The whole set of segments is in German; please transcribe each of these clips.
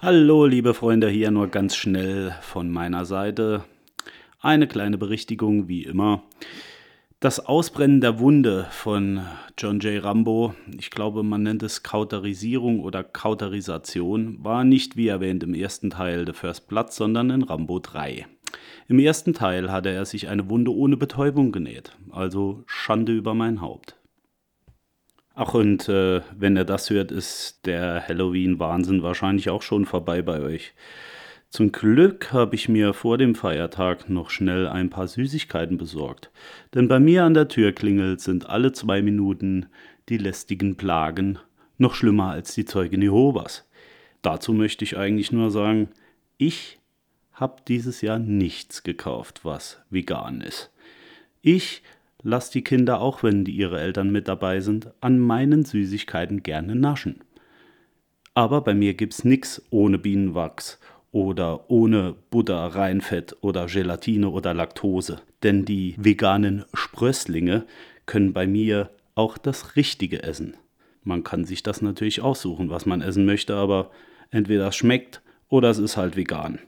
Hallo, liebe Freunde, hier nur ganz schnell von meiner Seite. Eine kleine Berichtigung, wie immer. Das Ausbrennen der Wunde von John J. Rambo, ich glaube, man nennt es Kauterisierung oder Kauterisation, war nicht wie erwähnt im ersten Teil The First Blood, sondern in Rambo 3. Im ersten Teil hatte er sich eine Wunde ohne Betäubung genäht, also Schande über mein Haupt. Ach, und äh, wenn ihr das hört, ist der Halloween-Wahnsinn wahrscheinlich auch schon vorbei bei euch. Zum Glück habe ich mir vor dem Feiertag noch schnell ein paar Süßigkeiten besorgt. Denn bei mir an der Tür klingelt sind alle zwei Minuten die lästigen Plagen noch schlimmer als die Zeugen Jehovas. Dazu möchte ich eigentlich nur sagen, ich habe dieses Jahr nichts gekauft, was vegan ist. Ich Lass die Kinder, auch wenn die ihre Eltern mit dabei sind, an meinen Süßigkeiten gerne naschen. Aber bei mir gibt's nix ohne Bienenwachs oder ohne Butter, Reinfett oder Gelatine oder Laktose. Denn die veganen Sprösslinge können bei mir auch das Richtige essen. Man kann sich das natürlich aussuchen, was man essen möchte, aber entweder es schmeckt oder es ist halt vegan.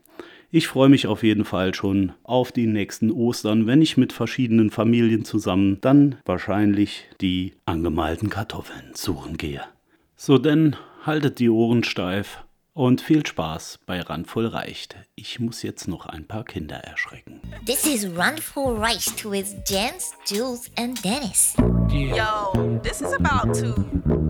Ich freue mich auf jeden Fall schon auf die nächsten Ostern, wenn ich mit verschiedenen Familien zusammen dann wahrscheinlich die angemalten Kartoffeln suchen gehe. So denn, haltet die Ohren steif und viel Spaß bei Randvoll Reicht. Ich muss jetzt noch ein paar Kinder erschrecken. This is Randvoll Reicht with Jens, Jules and Dennis. Yo, this is about to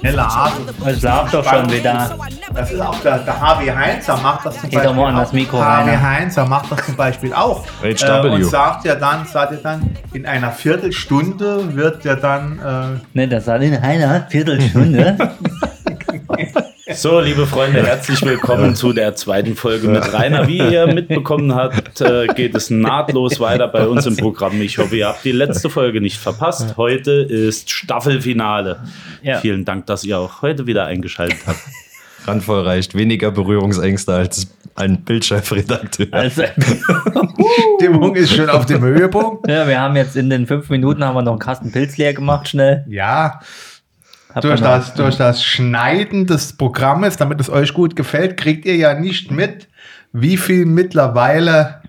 Schneller Atem. Es läuft doch schon wieder. Das ist auch der, der Harvey Heinzer macht das zum Geh doch mal an das auch. Mikro Harvey rein. Heinzer macht das zum Beispiel auch. Äh, HW. und sagt ja dann, sagt ja dann, in einer Viertelstunde wird ja dann äh, Ne, das hat in einer Viertelstunde. So, liebe Freunde, herzlich willkommen zu der zweiten Folge mit Rainer. Wie ihr mitbekommen habt, äh, geht es nahtlos weiter bei uns im Programm. Ich hoffe, ihr habt die letzte Folge nicht verpasst. Heute ist Staffelfinale. Ja. Vielen Dank, dass ihr auch heute wieder eingeschaltet habt. Randvoll reicht. Weniger Berührungsängste als ein Bildchefredakteur. Also, Stimmung ist schon auf dem Höhepunkt. ja, wir haben jetzt in den fünf Minuten haben wir noch einen Kasten Pilz leer gemacht, schnell. Ja, durch das, durch das Schneiden des Programmes, damit es euch gut gefällt, kriegt ihr ja nicht mit, wie viel mittlerweile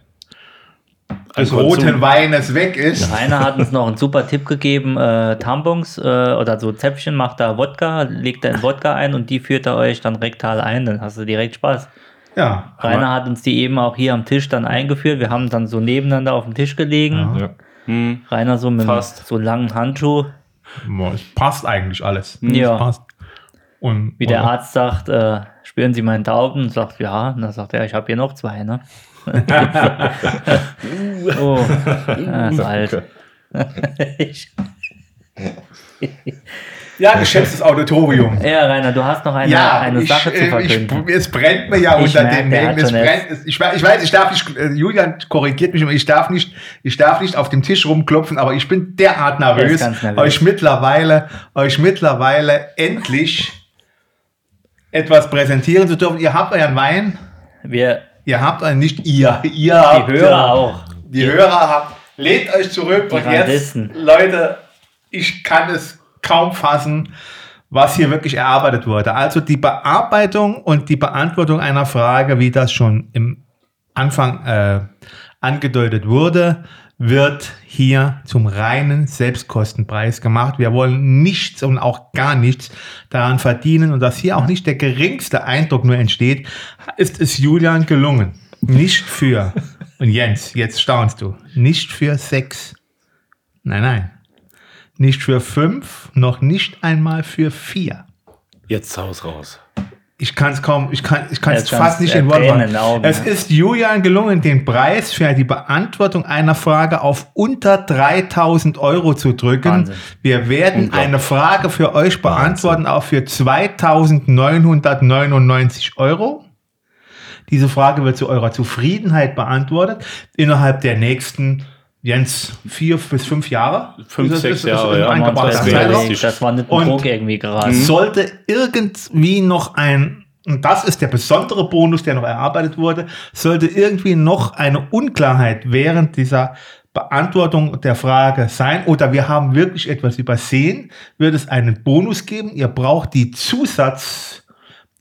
des roten Weines weg ist. Rainer hat uns noch einen super Tipp gegeben, äh, Tampons äh, oder so Zäpfchen macht da Wodka, legt da in Wodka ein und die führt er euch dann rektal ein, dann hast du direkt Spaß. Ja, Rainer hat uns die eben auch hier am Tisch dann eingeführt, wir haben dann so nebeneinander auf dem Tisch gelegen. Ja. Rainer so mit Fast. so langen Handschuh, Boah, es passt eigentlich alles. Ja. Es passt. Und, wie der Arzt sagt, äh, spüren Sie meinen Tauben? Und sagt, ja. Und dann sagt er, ich habe hier noch zwei, ne? oh, ah, ist alt. ich, Ja, geschätztes Auditorium. ja, Rainer, du hast noch eine, Ja, eine ich, Sache zu äh, ich, verkünden. es brennt mir ja Ich unter den Nägeln. Es brennt. Es, ich, weiß- ich weiß, ich darf nicht, äh, Julian korrigiert mich immer, ich darf nicht, ich darf nicht auf dem Tisch rumklopfen, aber ich bin derart Er nervös, nervös. euch mittlerweile, euch mittlerweile endlich etwas präsentieren zu dürfen. Ihr habt euren Wein, Wir, ihr habt einen, nicht ihr, ihr habt die Hörer auch. Die Hörer habt, lehnt euch zurück Die und jetzt. Leute, ich kann es kaum fassen, was hier wirklich erarbeitet wurde. Also die Bearbeitung und die Beantwortung einer Frage, wie das schon im Anfang äh, angedeutet wurde, wird hier zum reinen Selbstkostenpreis gemacht. Wir wollen nichts und auch gar nichts daran verdienen und dass hier auch nicht der geringste Eindruck nur entsteht, ist es Julian gelungen. Nicht für, und Jens, jetzt staunst du, nicht für sechs. Nein, nein. Nicht für fünf, noch nicht einmal für vier. Jetzt Haus raus. Ich kann es kaum, ich kann ich kann es ist fast nicht in Worte fassen. Es ja. ist Julian gelungen, den Preis für die Beantwortung einer Frage auf unter 3000 Euro zu drücken. Wahnsinn. Wir werden eine Frage für euch beantworten, auch für 2999 Euro. Diese Frage wird zu eurer Zufriedenheit beantwortet innerhalb der nächsten Jens, vier bis fünf Jahre. Fünf, Das sechs Jahre, ist ja. ein eingebachter Das realistisch. das war nicht Druck irgendwie gerade. Sollte irgendwie noch ein, und das ist der besondere Bonus, der noch erarbeitet wurde, sollte irgendwie noch eine Unklarheit während dieser Beantwortung der Frage sein oder wir haben wirklich etwas übersehen, wird es einen Bonus geben. Ihr braucht die Zusatzinformation,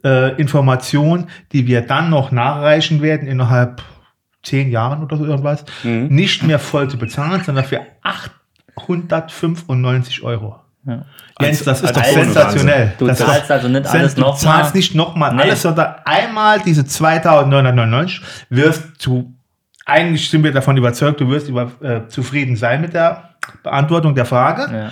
äh, Information, die wir dann noch nachreichen werden innerhalb zehn Jahren oder so irgendwas, nicht mehr voll zu bezahlen, sondern für 895 Euro. Ja. Jens, das ist doch Bonus. sensationell. Du das ist zahlst doch, also nicht alles Du noch zahlst mal. nicht nochmal Nee. alles, sondern einmal diese 2999 wirst du, eigentlich sind wir davon überzeugt, du wirst über, äh, zufrieden sein mit der Beantwortung der Frage. Ja.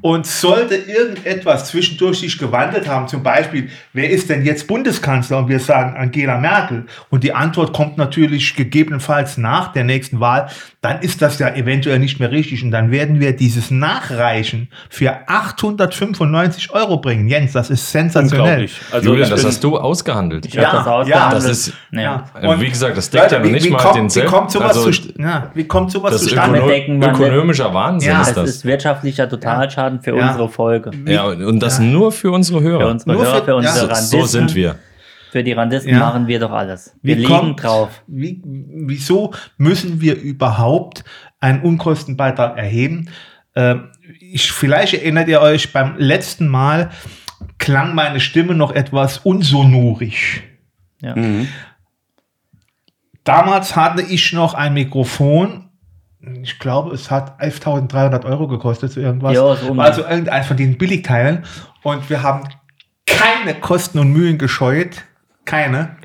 Und sollte irgendetwas zwischendurch sich gewandelt haben, zum Beispiel, wer ist denn jetzt Bundeskanzler? Und wir sagen Angela Merkel. Und die Antwort kommt natürlich gegebenenfalls nach der nächsten Wahl, dann ist das ja eventuell nicht mehr richtig. Und dann werden wir dieses Nachreichen für 895 Euro bringen. Jens, das ist sensationell. Unglaublich. Also Julian, das hast du ausgehandelt. Ich hab das ausgehandelt. Das ist- ja. Äh, wie gesagt, das deckt ja noch nicht mal kommt, den wie Sel- kommt sowas, also- zu, ja, wie kommt sowas Das ist zustande? Ökono- ökonomischer Wahnsinn Ja, ist Es das. ist wirtschaftlicher Totalschaden für Ja. unsere Folge. ja, und das nur für unsere Hörer. Für unsere Nur Hörer, für- für unsere ja. so, Randisten. so sind wir. Für die Randisten Ja. machen wir doch alles. Wir Wie liegen kommt- drauf. Wie, wieso müssen wir überhaupt einen Unkostenbeitrag erheben? Ähm, ich, vielleicht erinnert ihr euch, beim letzten Mal klang meine Stimme noch etwas unsonorig. Ja. Damals hatte ich noch ein Mikrofon. Ich glaube, es hat 11.300 Euro gekostet, so irgendwas. Ja, so also irgendeins von diesen Billigteilen. Und wir haben keine Kosten und Mühen gescheut. Keine.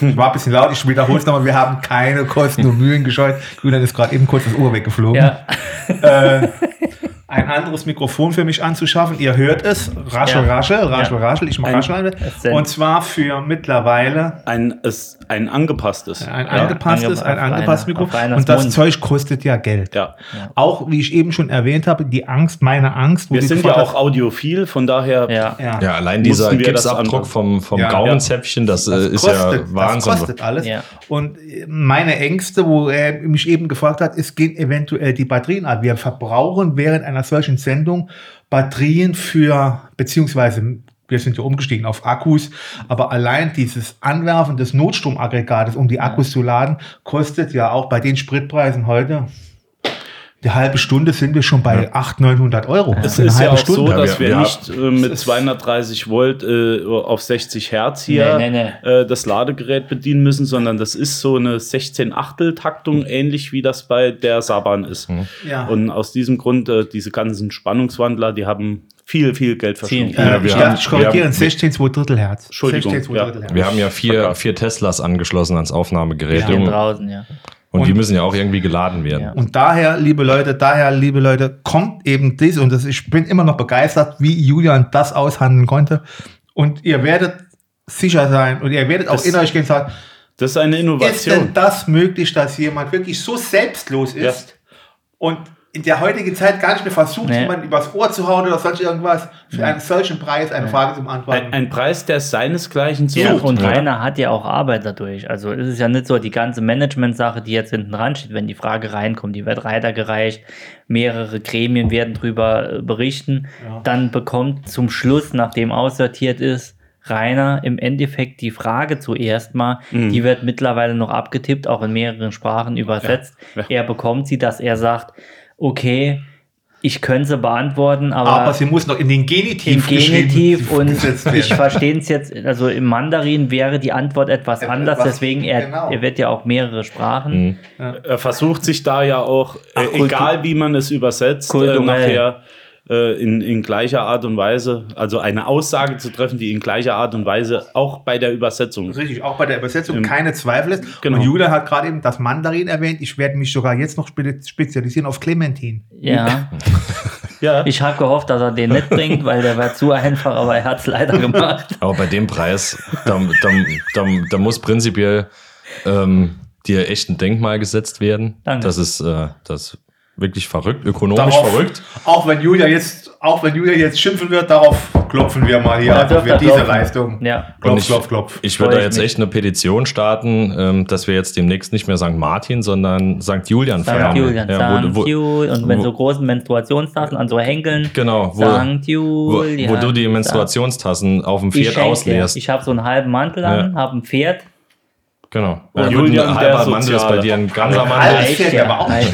Ich war ein bisschen laut, ich wiederhole es nochmal. Wir haben keine Kosten und Mühen gescheut. Julian ist gerade eben kurz das Ohr weggeflogen. Ja. Äh, ein anderes Mikrofon für mich anzuschaffen. Ihr hört es. Raschel, Ja. raschel, raschel, Ja. raschel. Ich mache Ein- raschel. Es Und zwar für mittlerweile Ein, es, ein angepasstes. ein Ja, angepasstes, ange- ein angepasstes Mikrofon. Und das Mund. Zeug kostet ja Geld. Ja. Auch, wie ich eben schon erwähnt habe, die Angst, meine Angst. wo Wir sind ja auch audiophil, von daher Ja. ja. Ja, allein dieser das Gipsabdruck vom, vom Ja. Gaumenzäpfchen, das, äh, ist kostet, ja Wahnsinn. Das kostet alles. Ja. Und äh, meine Ängste, wo er mich eben gefragt hat, ist, gehen eventuell die Batterien ab. Wir verbrauchen während einer solchen Sendung Batterien für, beziehungsweise wir sind ja umgestiegen auf Akkus, aber allein dieses Anwerfen des Notstromaggregates, um die Akkus zu laden, kostet ja auch bei den Spritpreisen heute die halbe Stunde sind wir schon bei 800, 900 Euro. Es eine ist ja auch Stunde. so, dass Ja, wir, wir- nicht äh, mit 230 Volt äh, auf 60 Hertz hier Nee, nee, Äh, das Ladegerät bedienen müssen, sondern das ist so eine 16 Achtel Taktung, ähnlich wie das bei der Saban ist. Ja. Und aus diesem Grund, äh, diese ganzen Spannungswandler, die haben viel, viel Geld verschlungen. Viel. Äh, Ja, ich wir haben- ich korrigiere, wir haben- 16 2 Drittel Hertz. Entschuldigung, 16 2 ja. Drittel Hertz. Wir haben ja vier, vier Teslas angeschlossen ans Aufnahmegerät. Stehen Und, draußen, ja. Und die Und- müssen ja auch irgendwie geladen werden. Ja. Und daher, liebe Leute, daher, liebe Leute, kommt eben dies und das, ich bin immer noch begeistert, wie Julian das aushandeln konnte. Und ihr werdet sicher sein und ihr werdet auch Das- in euch gehen und sagen, Das ist eine ist denn Innovation. das möglich, dass jemand wirklich so selbstlos ist und in der heutigen Zeit gar nicht mehr versucht, Nee. jemanden übers Ohr zu hauen oder sonst irgendwas, für einen solchen Preis eine Frage zu beantworten. Ein, ein Preis, der seinesgleichen Ja, sucht. und Rainer hat ja auch Arbeit dadurch. Also es ist ja nicht so die ganze Management-Sache, die jetzt hinten dran steht, wenn die Frage reinkommt, die wird weitergereicht, mehrere Gremien werden drüber äh, berichten, dann bekommt zum Schluss, nachdem aussortiert ist, Rainer im Endeffekt die Frage zuerst mal, Mhm. die wird mittlerweile noch abgetippt, auch in mehreren Sprachen übersetzt. Ja. Er bekommt sie, dass er sagt, okay, ich könnte sie beantworten, aber sie muss noch in den im Genitiv, Genitiv geschrieben und ich verstehe es jetzt, also im Mandarin wäre die Antwort etwas Etwas- anders, deswegen er, genau. er wird ja auch mehrere Sprachen. Er versucht sich da ja auch, äh, Ach, egal wie man es übersetzt, äh, nachher äh, in, in gleicher Art und Weise, also eine Aussage zu treffen, die in gleicher Art und Weise auch bei der Übersetzung. Richtig, auch bei der Übersetzung Ähm, keine Zweifel ist. genau. Und Julia hat gerade eben das Mandarin erwähnt. Ich werde mich sogar jetzt noch spe spezialisieren auf Clementin. Ja, Ja, ich habe gehofft, dass er den nicht bringt, weil der war zu einfach, aber er hat es leider gemacht. Aber bei dem Preis, da, da, da, da muss prinzipiell ähm, dir echt ein Denkmal gesetzt werden. Danke. Das ist, äh, das ist wirklich verrückt, ökonomisch Darauf- verrückt. Auch wenn Julia jetzt auch wenn Julia jetzt schimpfen wird, darauf klopfen wir mal hier Ja, einfach für diese klopfen. Leistung. Ja. Und Klopf, ich, klopf, klopf. ich würde da jetzt echt eine Petition starten, ähm, dass wir jetzt demnächst nicht mehr St. Martin, sondern St. Julian St. feiern. Julian, Ja, St. wo, wo, Julian. Und wenn wo- so großen Menstruationstassen an so Henkeln. Genau, wo, St. wo, Julian. wo du die Menstruationstassen auf dem Pferd ausleerst. Ich habe so einen halben Mantel an, habe ein Pferd. Genau. Und Ja, Julian, ein der halber Mandel ist bei dir ein ganzer Ein Mandel. ja, aber auch. Ein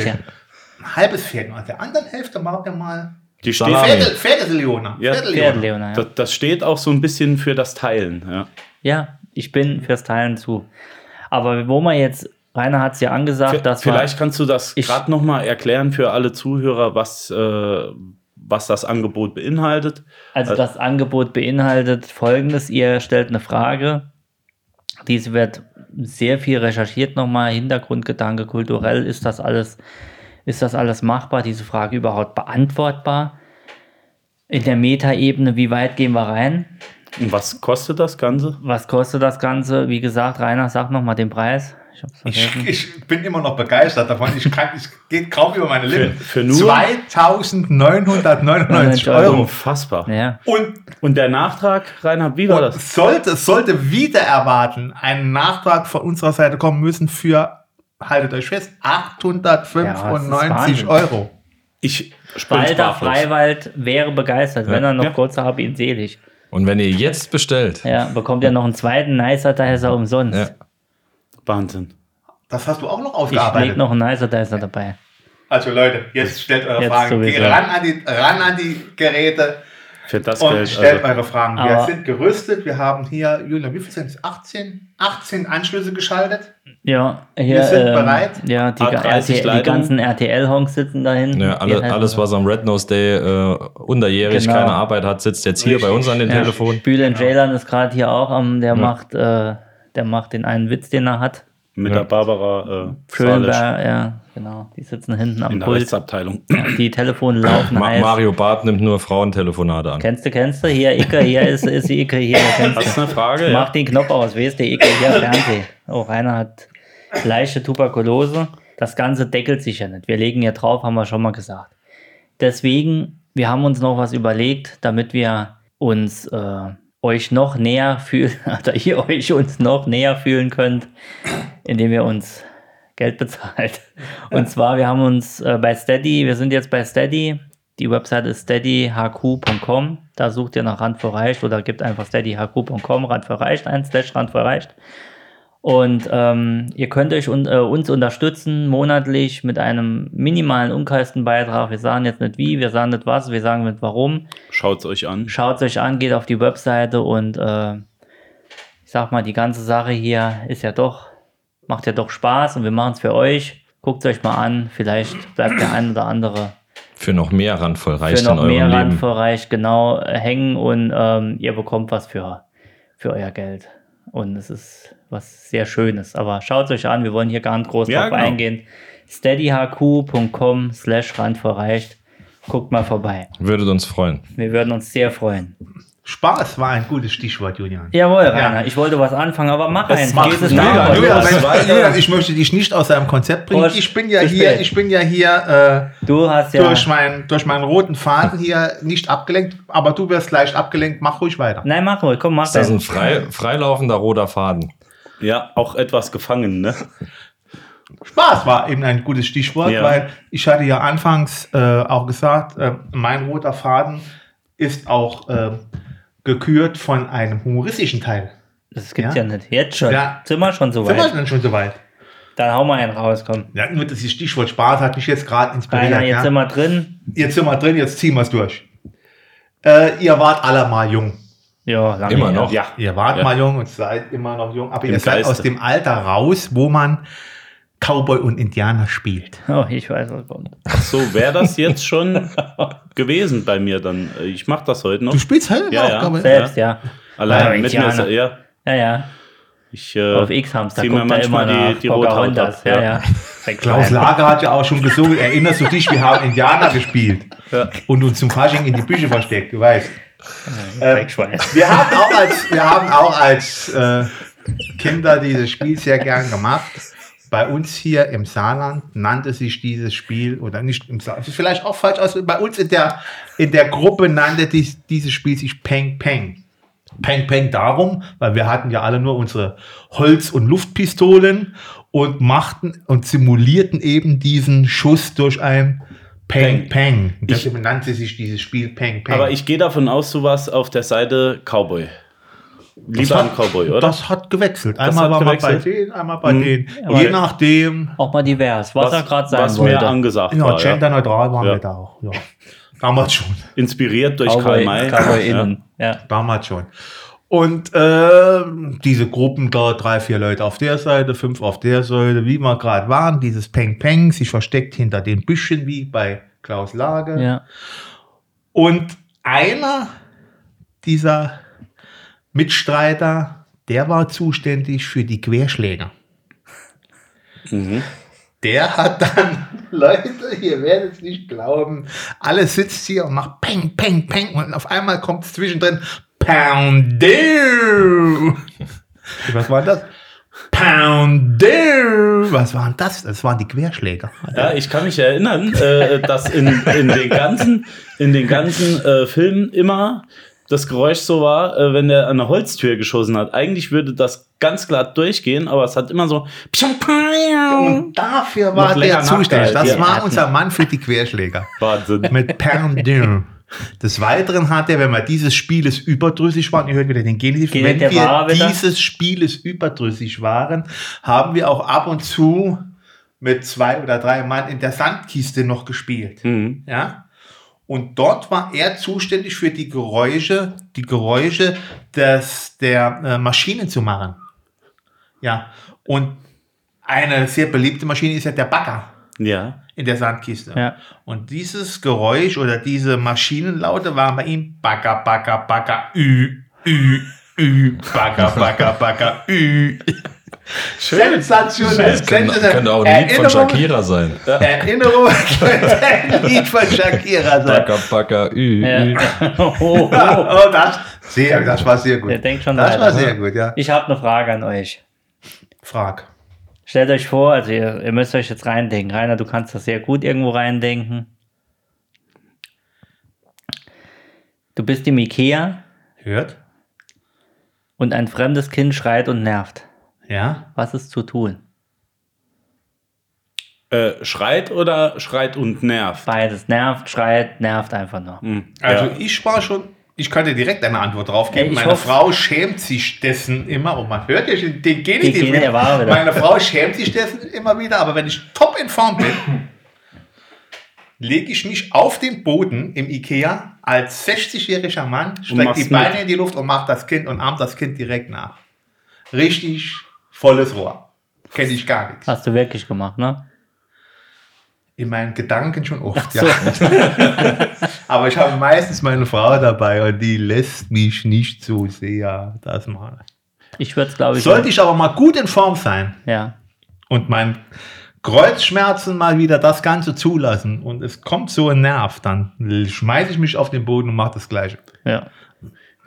halbes Pferd. Und an der anderen Hälfte machen wir mal Die steht. Pferde, Pferdeleona. Ja, Pferd, Pferdeleona. Leona. Ja. das, das steht auch so ein bisschen für das Teilen. Ja. ja, ich bin fürs Teilen zu. Aber wo man jetzt, Rainer hat es ja angesagt, dass wir- Vielleicht kannst du das gerade nochmal erklären für alle Zuhörer, was, äh, was das Angebot beinhaltet. Also das Angebot beinhaltet folgendes, ihr stellt eine Frage, diese wird sehr viel recherchiert nochmal, Hintergrundgedanke, kulturell, ist das alles, ist das alles machbar, diese Frage überhaupt beantwortbar? In der Metaebene, wie weit gehen wir rein? Und was kostet das Ganze? Was kostet das Ganze? Wie gesagt, Rainer, sag nochmal den Preis. Ich. Ich, ich bin immer noch begeistert davon. Ich kann, ich geht kaum über meine Lippen. für nur- 2999 Euro. Unfassbar. Ja. Und, Und der Nachtrag, Reinhard, wie war das? sollte, sollte wieder erwarten ein Nachtrag von unserer Seite kommen müssen für, haltet euch fest, Ja, 895 das ist Euro. Ich Walter. Freiwald wäre begeistert, wenn er noch Ja. kurz habe ihn selig. Und wenn ihr jetzt bestellt, Ja, bekommt er noch einen zweiten Nicer Dicer umsonst. Ja. Wahnsinn. Das hast du auch noch Ich leg ausgearbeitet. noch einen Nicer Dicer dabei. Also Leute, jetzt stellt eure Jetzt Fragen. ran an, die, ran an die Geräte Für das und Geld. stellt Also, eure Fragen. Wir Aber- sind gerüstet. Wir haben hier, Julian, wie viel sind es? 18? 18 Anschlüsse geschaltet. Ja, hier, Wir sind ähm, bereit. Ja, die, A30 RTL, die ganzen RTL-Honks sitzen da hinten. ja, alle, halt- alles, was am Red Nose Day äh, unterjährig Genau. keine Arbeit hat, sitzt jetzt hier bei uns an den Ja, Telefon. Bühlen Jaylan ist gerade hier auch am, der macht, äh, der macht den einen Witz, den er hat. Mit der Barbara äh, Schönberg, ja, genau. Die sitzen hinten am in der Pult. Rechtsabteilung. Die Telefone laufen Ma heiß. Mario Barth nimmt nur Frauentelefonate an. Kennst du, kennst du? Hier, Icke, hier ist, ist die Icke, hier, kennst Hast du. eine Frage? Mach Ja. den Knopf aus, weißt du, Icke, hier, Fernseh. Oh, Rainer hat leichte Tuberkulose. Das Ganze deckelt sich ja nicht. Wir legen ja drauf, haben wir schon mal gesagt. Deswegen, wir haben uns noch was überlegt, damit wir uns äh, euch noch näher fühlen, oder ihr euch uns noch näher fühlen könnt, indem ihr uns Geld bezahlt. Und zwar, wir haben uns äh, bei Steady, wir sind jetzt bei Steady. Die Website ist steadyhq.com. Da sucht ihr nach Rand für Reicht oder gebt einfach steadyhq.com, Rand für Reicht ein, slash Rand für Reicht. Und ähm, ihr könnt euch un äh, uns unterstützen monatlich mit einem minimalen Unkostenbeitrag. Wir sagen jetzt nicht wie, wir sagen nicht was, wir sagen nicht warum. Schaut es euch an. Schaut es euch an, geht auf die Webseite und äh, ich sag mal, die ganze Sache hier ist ja doch, macht ja doch Spaß und wir machen es für euch. Guckt es euch mal an, vielleicht bleibt der ein oder andere Für noch mehr randvoll für reicht in noch eurem mehr Leben. Randbereich genau hängen und ähm, ihr bekommt was für, für euer Geld. Und es ist was sehr Schönes. Aber schaut es euch an, wir wollen hier gar nicht groß Ja, drauf genau. eingehen. steadyhq.com slash randverreicht. Guckt mal vorbei. Würdet uns freuen. Wir würden uns sehr freuen. Spaß war ein gutes Stichwort, Julian. Jawohl, Rainer, ich wollte was anfangen, aber mach eins. Mach- Dieses Julian. Julian, ich möchte dich nicht aus deinem Konzept bringen. Ich bin ja hier, ich bin ja hier Du hast äh, ja. durch, mein, durch meinen roten Faden hier nicht abgelenkt, aber du wirst leicht abgelenkt. Mach ruhig weiter. Nein, mach ruhig, komm, mach Ist das ein eins. frei, freilaufender roter Faden? Ja, auch etwas gefangen, ne? Spaß war eben ein gutes Stichwort, Ja. weil ich hatte ja anfangs äh, auch gesagt, äh, mein roter Faden ist auch äh, gekürt von einem humoristischen Teil. Das gibt's Ja. ja, nicht. Jetzt schon. Ja. Sind wir schon so Sind wir weit? schon soweit? Dann hauen wir einen raus, komm. Ja, nur das Stichwort Spaß hat mich jetzt gerade inspiriert. Rainer, jetzt ja. sind wir drin. Jetzt sind wir drin, jetzt ziehen wir es durch. Äh, ihr wart alle mal jung. Ja, lange Immer noch? Ja. Ihr wart Ja. mal jung und seid immer noch jung, aber Im ihr seid Geiste. aus dem Alter raus, wo man Cowboy und Indianer spielt. Oh, ich weiß, was kommt. Ach so, wäre das jetzt schon gewesen bei mir dann. Ich mache das heute noch. Du spielst halt Ja, ja. Cowboy. Selbst, ja. Allein Ja, mit mir. Indianer. Ja, Ja, ja. ich äh, Auf X-Hamster mir guckt immer manchmal nach die, die Rothaut ab. Ja, ja. Klaus Lager hat ja auch schon gesungen, erinnerst du dich, wir haben Indianer gespielt Ja. und uns zum Fasching in die Büsche versteckt, du weißt. Dreckschwein. Wir haben auch als, wir haben auch als äh, Kinder dieses Spiel sehr gern gemacht bei uns hier im Saarland nannte sich dieses Spiel, oder nicht im Saarland, vielleicht auch falsch aus, bei uns in der, in der Gruppe nannte dies, dieses Spiel sich Peng Peng. Peng Peng darum, weil wir hatten ja alle nur unsere Holz- und Luftpistolen und machten und simulierten eben diesen Schuss durch ein Peng Peng. Deshalb nannte sich dieses Spiel Peng Peng. Aber ich gehe davon aus, du warst auf der Seite Cowboy. Lieber ein Cowboy, oder? Das hat gewechselt. Einmal hat war man bei denen, einmal bei Mhm. denen. Aber- Je nachdem. Auch mal divers, was, er gerade sein was wollte. mir angesagt Ja, war. Ja. genderneutral waren Ja. wir da auch. Ja. Damals schon. Inspiriert durch Cowboy, Karl May. Cowboy ja. innen. Ja. Damals schon. Und äh, diese Gruppen da, drei, vier Leute auf der Seite, fünf auf der Seite, wie wir gerade waren, dieses Peng Peng, sich versteckt hinter den Büschen wie bei Klaus Lage. ja. Und einer dieser Mitstreiter, der war zuständig für die Querschläger. Der hat dann, Leute, ihr werdet es nicht glauben, alles sitzt hier und macht Peng, Peng, Peng und auf einmal kommt es zwischendrin Poundoo. Was war das? Poundoo. Was waren das? Das waren die Querschläger. Ja, ich kann mich erinnern, äh, dass in, in den ganzen, in den ganzen äh, Filmen immer das Geräusch so war, äh, wenn der an eine Holztür geschossen hat. Eigentlich würde das ganz glatt durchgehen, aber es hat immer so. Und dafür war der zuständig. Das war unser Mann für die Querschläger. Wahnsinn. Mit Perdin. Des Weiteren hat er, wenn wir dieses Spieles überdrüssig waren, ihr hört wieder den Genitiv, Geht wenn wir dieses Spieles überdrüssig waren, haben wir auch ab und zu mit zwei oder drei Mann in der Sandkiste noch gespielt. Mhm. Ja? Und dort war er zuständig für die Geräusche, die Geräusche des, der äh, Maschinen zu machen. Ja. Und eine sehr beliebte Maschine ist ja der Bagger Ja. in der Sandkiste. Ja. Und dieses Geräusch oder diese Maschinenlaute waren bei ihm Bagger, Bagger, Bagger, Ü, Ü, Ü, Bagger, Bagger, Bagger, Ü. Sensationell. Könnte, könnte auch ein Lied von Erinnerung- Shakira sein. Erinnerung könnte ein Lied von Shakira sein. Baka, baka, ü, Ja. ü. oh, oh. Oh, das, sehr, das war sehr gut. Der denkt schon das weiter, war ne? sehr gut, ja. Ich habe eine Frage an euch. Frag. Stellt euch vor, also ihr, ihr müsst euch jetzt reindenken. Rainer, du kannst das sehr gut irgendwo reindenken. Du bist im Ikea Hört? und ein fremdes Kind schreit und nervt. Ja. Was ist zu tun? Äh, schreit oder schreit und nervt? Beides. Nervt, schreit, nervt einfach nur. Hm. Also ja. ich war schon, ich dir direkt eine Antwort drauf geben. Ey, ich Meine hoffe- Frau schämt sich dessen immer, und man hört ja schon den Gene- der war wieder. Meine Frau schämt sich dessen immer wieder, aber wenn ich top in Form bin, lege ich mich auf den Boden im Ikea als 60-jähriger Mann, strecke die Beine mit. in die Luft und mache das Kind und ahmt das Kind direkt nach. Richtig volles Rohr. Kenne ich gar nichts. Hast du wirklich gemacht, ne? In meinen Gedanken schon oft, ja. Aber ich habe meistens meine Frau dabei und die lässt mich nicht so sehr das machen. Ich würde es, glaube ich. Sollte ich aber mal gut in Form sein Ja. und mein Kreuzschmerzen mal wieder das Ganze zulassen und es kommt so ein Nerv, dann schmeiße ich mich auf den Boden und mache das Gleiche. Ja.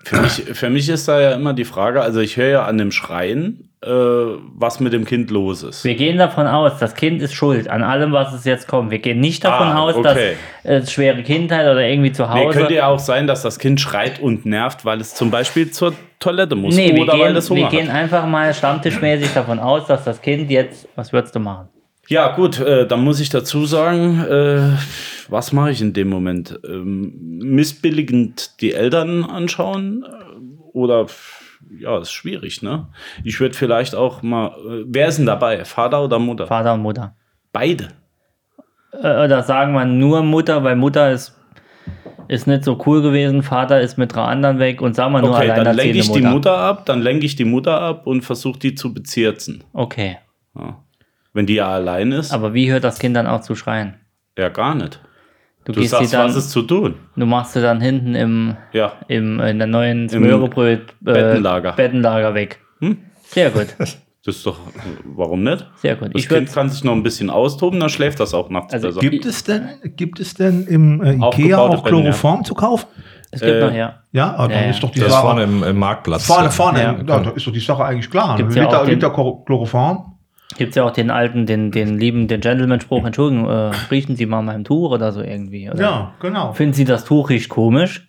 Für mich, für mich ist da ja immer die Frage, also ich höre ja an dem Schreien, äh, was mit dem Kind los ist. Wir gehen davon aus, das Kind ist schuld an allem, was es jetzt kommt. Wir gehen nicht davon Ah, aus, okay. dass es schwere Kindheit oder irgendwie zu Nee, Hause. könnte ja auch sein, dass das Kind schreit und nervt, weil es zum Beispiel zur Toilette muss nee, wir oder weil gehen, es wir Hunger gehen hat. einfach mal stammtischmäßig davon aus, dass das Kind jetzt, was würdest du machen? Ja, gut, äh, dann muss ich dazu sagen, äh, was mache ich in dem Moment? Ähm, missbilligend die Eltern anschauen äh, oder ja, ist schwierig, ne? Ich würde vielleicht auch mal, äh, wer ist denn dabei? Vater oder Mutter? Vater und Mutter. Beide. Äh, Oder sagen wir nur Mutter, weil Mutter ist, ist nicht so cool gewesen, Vater ist mit drei anderen weg und sagen wir nur Okay, dann alleinerziehende lenke ich Mutter. die Mutter ab, dann lenke ich die Mutter ab und versuche die zu bezirzen. Okay, Wenn die ja allein ist, aber wie hört das Kind dann auch zu schreien? ja gar nicht. Du, Du gehst sagst, dann, was ist zu tun? du machst sie dann hinten im, Ja. im, in der neuen Smörebröt äh, Bettenlager. Bettenlager weg. Hm? Sehr gut, Das ist doch, warum nicht? sehr gut. Das Ich Kind kann sich noch ein bisschen austoben, dann schläft das auch nachts Also besser. Gibt es denn, gibt es denn im äh, Ikea auch Betten, ja. Chloroform zu kaufen? es gibt äh, noch, ja. Ja, aber Ja, dann ja. ist doch die Das ist Sache. vorne im, im Marktplatz. Vorne, vorne. Ja. Ja, da ist doch die Sache eigentlich klar. Gibt's Ein ja Liter Chlor- Chloroform. Gibt es ja auch den alten, den, den lieben, den Gentleman-Spruch, Entschuldigung, äh, riechen Sie mal meinem Tuch oder so irgendwie. Oder Ja, genau. Finden Sie das Tuch riecht komisch?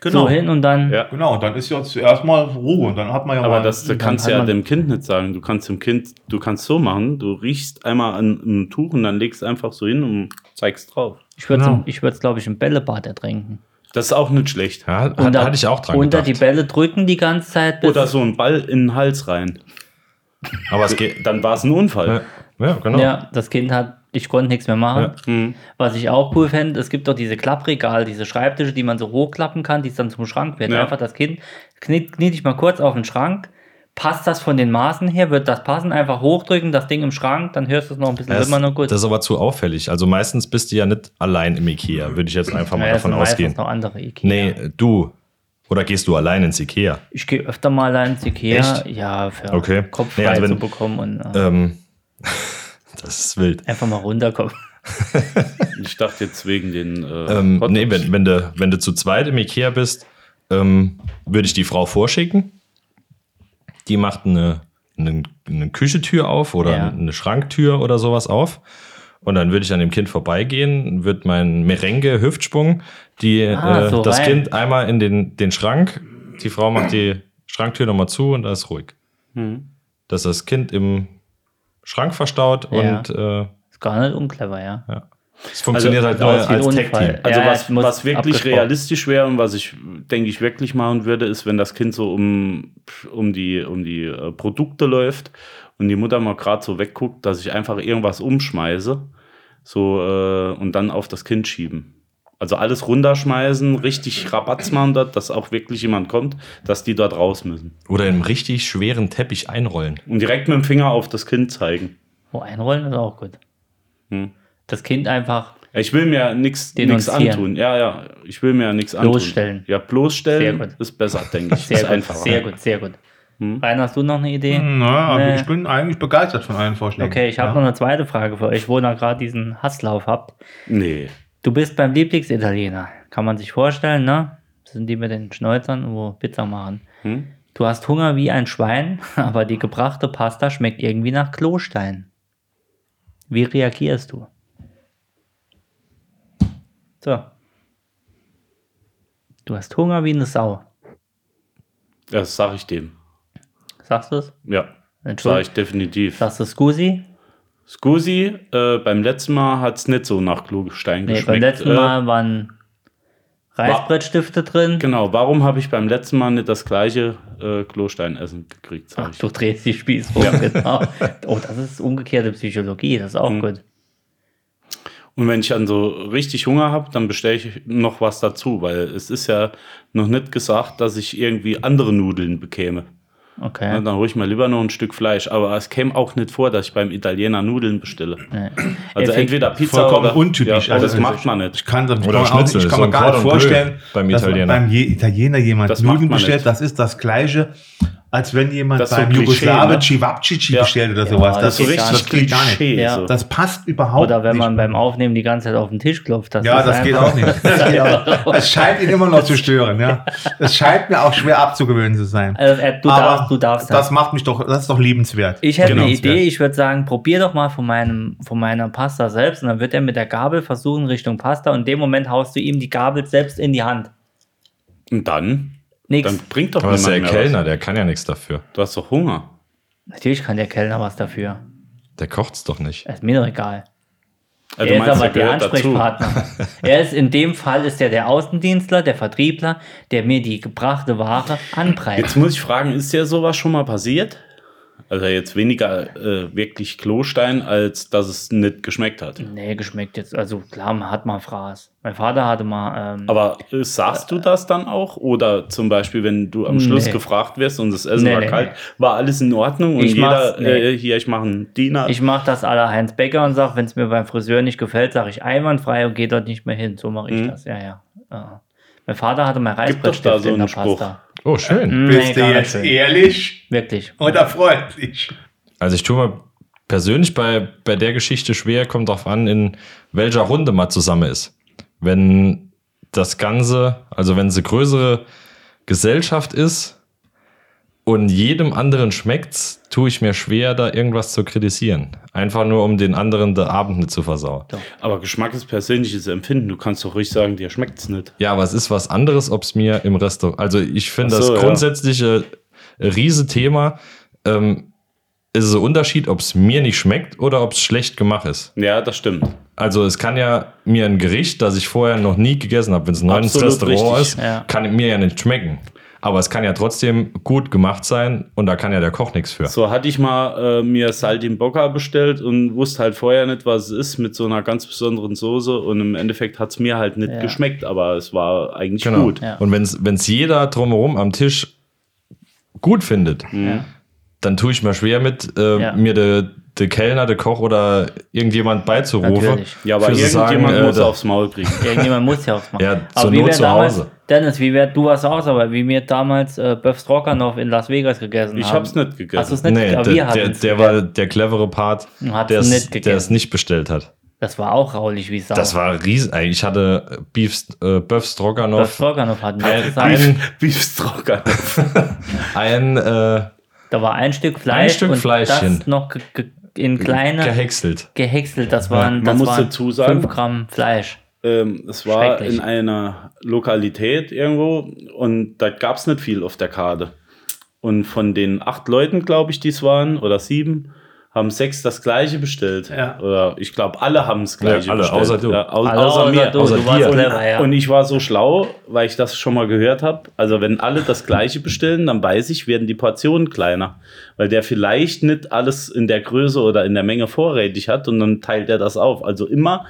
Genau. So hin und dann. Ja. Genau, und dann ist ja zuerst mal Ruhe und dann hat man ja Aber mal. das dann kannst du ja dem Kind nicht sagen. Du kannst dem Kind, du kannst so machen, du riechst einmal an einem Tuch und dann legst einfach so hin und zeigst drauf. Ich würde es, Genau. ich glaube ich, im Bällebad ertränken. Das ist auch nicht schlecht. Ja, Unter- hatte ich auch dran Unter gedacht. die Bälle drücken die ganze Zeit. Oder so ein Ball in den Hals rein. Aber es geht. Dann war es ein Unfall. Ja, ja genau. Ja, das Kind hat, ich konnte nichts mehr machen. Mhm. Was ich auch cool fände, es gibt doch diese Klappregale, diese Schreibtische, die man so hochklappen kann, die es dann zum Schrank wird. Ja. Einfach das Kind kniet, kniet dich mal kurz auf den Schrank, passt das von den Maßen her, wird das passen, einfach hochdrücken, das Ding im Schrank, dann hörst du es noch ein bisschen Das, immer nur gut. das ist aber zu auffällig. Also meistens bist du ja nicht allein im Ikea, würde ich jetzt einfach mal Ja, davon ausgehen. noch andere Ikea. Nee, du. Oder gehst du allein ins Ikea? Ich gehe öfter mal allein ins Ikea, Echt? ja, für Okay. Kopf frei Nee, also wenn- zu bekommen und äh, Ähm, das ist wild. einfach mal runterkommen. Ich dachte jetzt wegen den. Äh, Ähm, nee, wenn, wenn, du, wenn du zu zweit im Ikea bist, ähm, würde ich die Frau vorschicken. Die macht eine, eine, eine Küchentür auf oder Ja. eine Schranktür oder sowas auf. Und dann würde ich an dem Kind vorbeigehen, würde mein Merengue-Hüftsprung, die, Ah, äh, so das rein. Kind einmal in den, den Schrank, die Frau macht die Schranktür nochmal zu und da ist ruhig. Mhm. Dass das Kind im Schrank verstaut Ja. und äh, Ist gar nicht unclever, ja. es funktioniert Also, halt nur als. Tech-Team. Also Ja, was, was wirklich realistisch wäre und was ich, denke ich, wirklich machen würde, ist, wenn das Kind so um, um die, um die äh, Produkte läuft und die Mutter mal gerade so wegguckt, dass ich einfach irgendwas umschmeiße so, äh, und dann auf das Kind schieben. Also alles runterschmeißen, richtig Rabatz machen dort, dass auch wirklich jemand kommt, dass die dort raus müssen. Oder in einem richtig schweren Teppich einrollen. Und direkt mit dem Finger auf das Kind zeigen. Oh, einrollen ist auch gut. Hm. Das Kind einfach Ich will mir nichts antun. Ja, ja, ich will mir nichts antun. Bloßstellen. Ja, bloßstellen Sehr gut. ist besser, denke ich. sehr ist gut, einfacher. sehr gut, sehr gut. Hm. Rainer, hast du noch eine Idee? Na, aber Nee. ich bin eigentlich begeistert von allen Vorschlägen. Okay, ich habe ja. noch eine zweite Frage für euch, wo ihr gerade diesen Hasslauf habt. Nee. Du bist beim Lieblingsitaliener. Kann man sich vorstellen, ne? Das sind die mit den Schnäuzern, wo Pizza machen. Hm? Du hast Hunger wie ein Schwein, aber die gebrachte Pasta schmeckt irgendwie nach Klostein. Wie reagierst du? So. Du hast Hunger wie eine Sau. Das sage ich dem. Sagst du es? Ja, sage ich definitiv. Sagst du Scusi? Scusi, äh, beim letzten Mal hat es nicht so nach Klostein Nee, geschmeckt. beim letzten Äh, Mal waren Reißbrettstifte drin. Genau, warum habe ich beim letzten Mal nicht das gleiche äh, Klosteinessen gekriegt, sag Ach, ich. du drehst die Spieß rum, genau. Oh, das ist umgekehrte Psychologie, das ist auch Mhm. gut. Und wenn ich dann so richtig Hunger habe, dann bestelle ich noch was dazu, weil es ist ja noch nicht gesagt, dass ich irgendwie andere Nudeln bekäme. Okay. Ja, dann hole ich mir lieber noch ein Stück Fleisch. Aber es käme auch nicht vor, dass ich beim Italiener Nudeln bestelle. Nee. Also Effekt- entweder Pizza Vollkommen oder untypisch. Ja, Also, das macht man nicht. Ich kann, das, Oder kann man auch, Schnitzel, ich kann mir gar nicht vorstellen, beim dass man Italiener. beim Italiener jemand Das Nudeln bestellt. nicht. Das ist das Gleiche, als wenn jemand Das so beim Klischee, Jugoslawe ne? Cevapcici Ja. bestellt oder Ja, sowas. das Das, ist so das richtig geht gar nicht. Klischee. Ja. So. Das passt überhaupt Oder wenn nicht. man beim Aufnehmen die ganze Zeit auf den Tisch klopft. Das ja, ist das geht auch nicht. Das, geht auch. das scheint ihn immer noch zu stören. Ja. Es scheint mir auch schwer abzugewöhnen zu sein. Also, äh, du, Aber darfst, du darfst Das macht mich doch, das ist doch liebenswert. Ich hätte Genau. eine Idee, ich würde sagen, probier doch mal von, meinem, von meiner Pasta selbst und dann wird er mit der Gabel versuchen Richtung Pasta und in dem Moment haust du ihm die Gabel selbst in die Hand. Und dann? Nix. Dann bringt doch Aber das ist der Kellner, was. der kann ja nichts dafür. Du hast doch Hunger. Natürlich kann der Kellner was dafür. Der kocht's doch nicht. Ist mir doch egal. Also er ist aber der? Ansprechpartner. er ist in dem Fall ist er der Außendienstler, der Vertriebler, der mir die gebrachte Ware anpreist. Jetzt muss ich fragen, ist dir sowas schon mal passiert? Also jetzt weniger äh, wirklich Klostein, als dass es nicht geschmeckt hat. Nee, geschmeckt jetzt. Also klar, man hat mal Fraß. Mein Vater hatte mal. Ähm, Aber äh, sagst du das dann auch? Oder zum Beispiel, wenn du am Schluss Nee. gefragt wirst und das Essen Nee, war nee, kalt, war alles in Ordnung und Ich mach's- jeder, äh, hier, ich mache einen Diener. ich mache das aller Heinz Becker und sage, wenn es mir beim Friseur nicht gefällt, sage ich einwandfrei und gehe dort nicht mehr hin. So mache ich Mhm. das. Ja, ja. ja. Mein Vater hatte mal Gibt doch da Reißbrettstift so in der Spruch. Pasta. Oh, schön. Nee, Bist du gar nicht jetzt schön. ehrlich Wirklich. oder freundlich? Also ich tue mir persönlich bei, bei der Geschichte schwer, kommt drauf an, in welcher Runde man zusammen ist. Wenn das Ganze, also wenn es eine größere Gesellschaft ist, und jedem anderen schmeckt's, tue ich mir schwer, da irgendwas zu kritisieren. Einfach nur, um den anderen den Abend nicht zu versauen. Aber Geschmack ist persönliches Empfinden. Du kannst doch ruhig sagen, dir schmeckt's nicht. Ja, aber es ist was anderes, ob es mir im Restaurant. Also ich finde so, das ja. grundsätzliche Riesethema. Ähm, ist es ein Unterschied, ob es mir nicht schmeckt oder ob es schlecht gemacht ist. Ja, das stimmt. Also es kann ja mir ein Gericht, das ich vorher noch nie gegessen habe, wenn es ein neues Restaurant richtig. ist, Ja. kann mir ja nicht schmecken. Aber es kann ja trotzdem gut gemacht sein und da kann ja der Koch nichts für. So hatte ich mal äh, mir Saltimbocca bestellt und wusste halt vorher nicht, was es ist, mit so einer ganz besonderen Soße. Und im Endeffekt hat es mir halt nicht Ja. geschmeckt, aber es war eigentlich Genau. gut. Ja. Und wenn es jeder drumherum am Tisch gut findet, Ja. dann tue ich mir schwer mit, äh, Ja. mir der de Kellner, der Koch oder irgendjemand beizurufen. Natürlich. Ja, aber irgendjemand sagen, äh, muss da- aufs Maul kriegen. Irgendjemand muss ja aufs machen. Ja, aber wie Not zu damals, Hause. Dennis, wie wir, du warst auch aber wie wir damals äh, Böff Stroganoff in Las Vegas gegessen Ich haben. hab's nicht gegessen. Hast nicht Nee, gegessen? Aber der, wir der, der war der clevere Part, der es nicht bestellt hat. Das war auch raulich wie Sau. Das war riesig. Ich hatte Beef, äh, Böff Böff Stroganoff, Stroganoff hatten wir ein, ein, Beef Stroganoff. ein äh, Da war ein Stück Fleisch Stück und Fleischchen. das noch ge ge in kleine gehäckselt. gehäckselt. Das waren, man das muss waren dazu sagen- 5 Gramm Fleisch. ähm, es war in einer Lokalität irgendwo und da gab es nicht viel auf der Karte. Und von den acht Leuten, glaube ich, die es waren, oder sieben, haben sechs das gleiche bestellt. Ja. Oder ich glaube, alle haben das gleiche Ja, alle, bestellt. außer du. Ja, au Alle außer, außer mir. du, außer du warst clever, ja. Und ich war so schlau, weil ich das schon mal gehört habe. Also wenn alle das gleiche bestellen, dann weiß ich, werden die Portionen kleiner. Weil der vielleicht nicht alles in der Größe oder in der Menge vorrätig hat und dann teilt er das auf. Also immer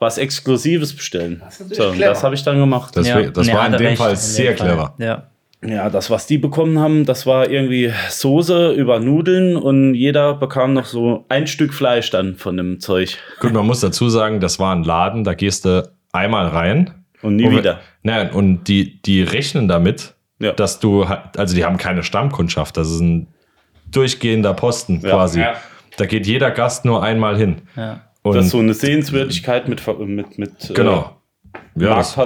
was Exklusives bestellen. natürlich so, das habe ich dann gemacht. Das, Ja, das war in dem recht, Fall sehr clever. Ja. Ja, das, was die bekommen haben, das war irgendwie Soße über Nudeln und jeder bekam noch so ein Stück Fleisch dann von dem Zeug. Gut, man muss dazu sagen, das war ein Laden, da gehst du einmal rein. Und nie und, wieder. Nein, und die, die rechnen damit, Ja. dass du, also die haben keine Stammkundschaft, das ist ein durchgehender Posten Ja. quasi. Ja. Da geht jeder Gast nur einmal hin. Ja. Und das ist so eine Sehenswürdigkeit mit, mit, mit genau. äh, Ja, das,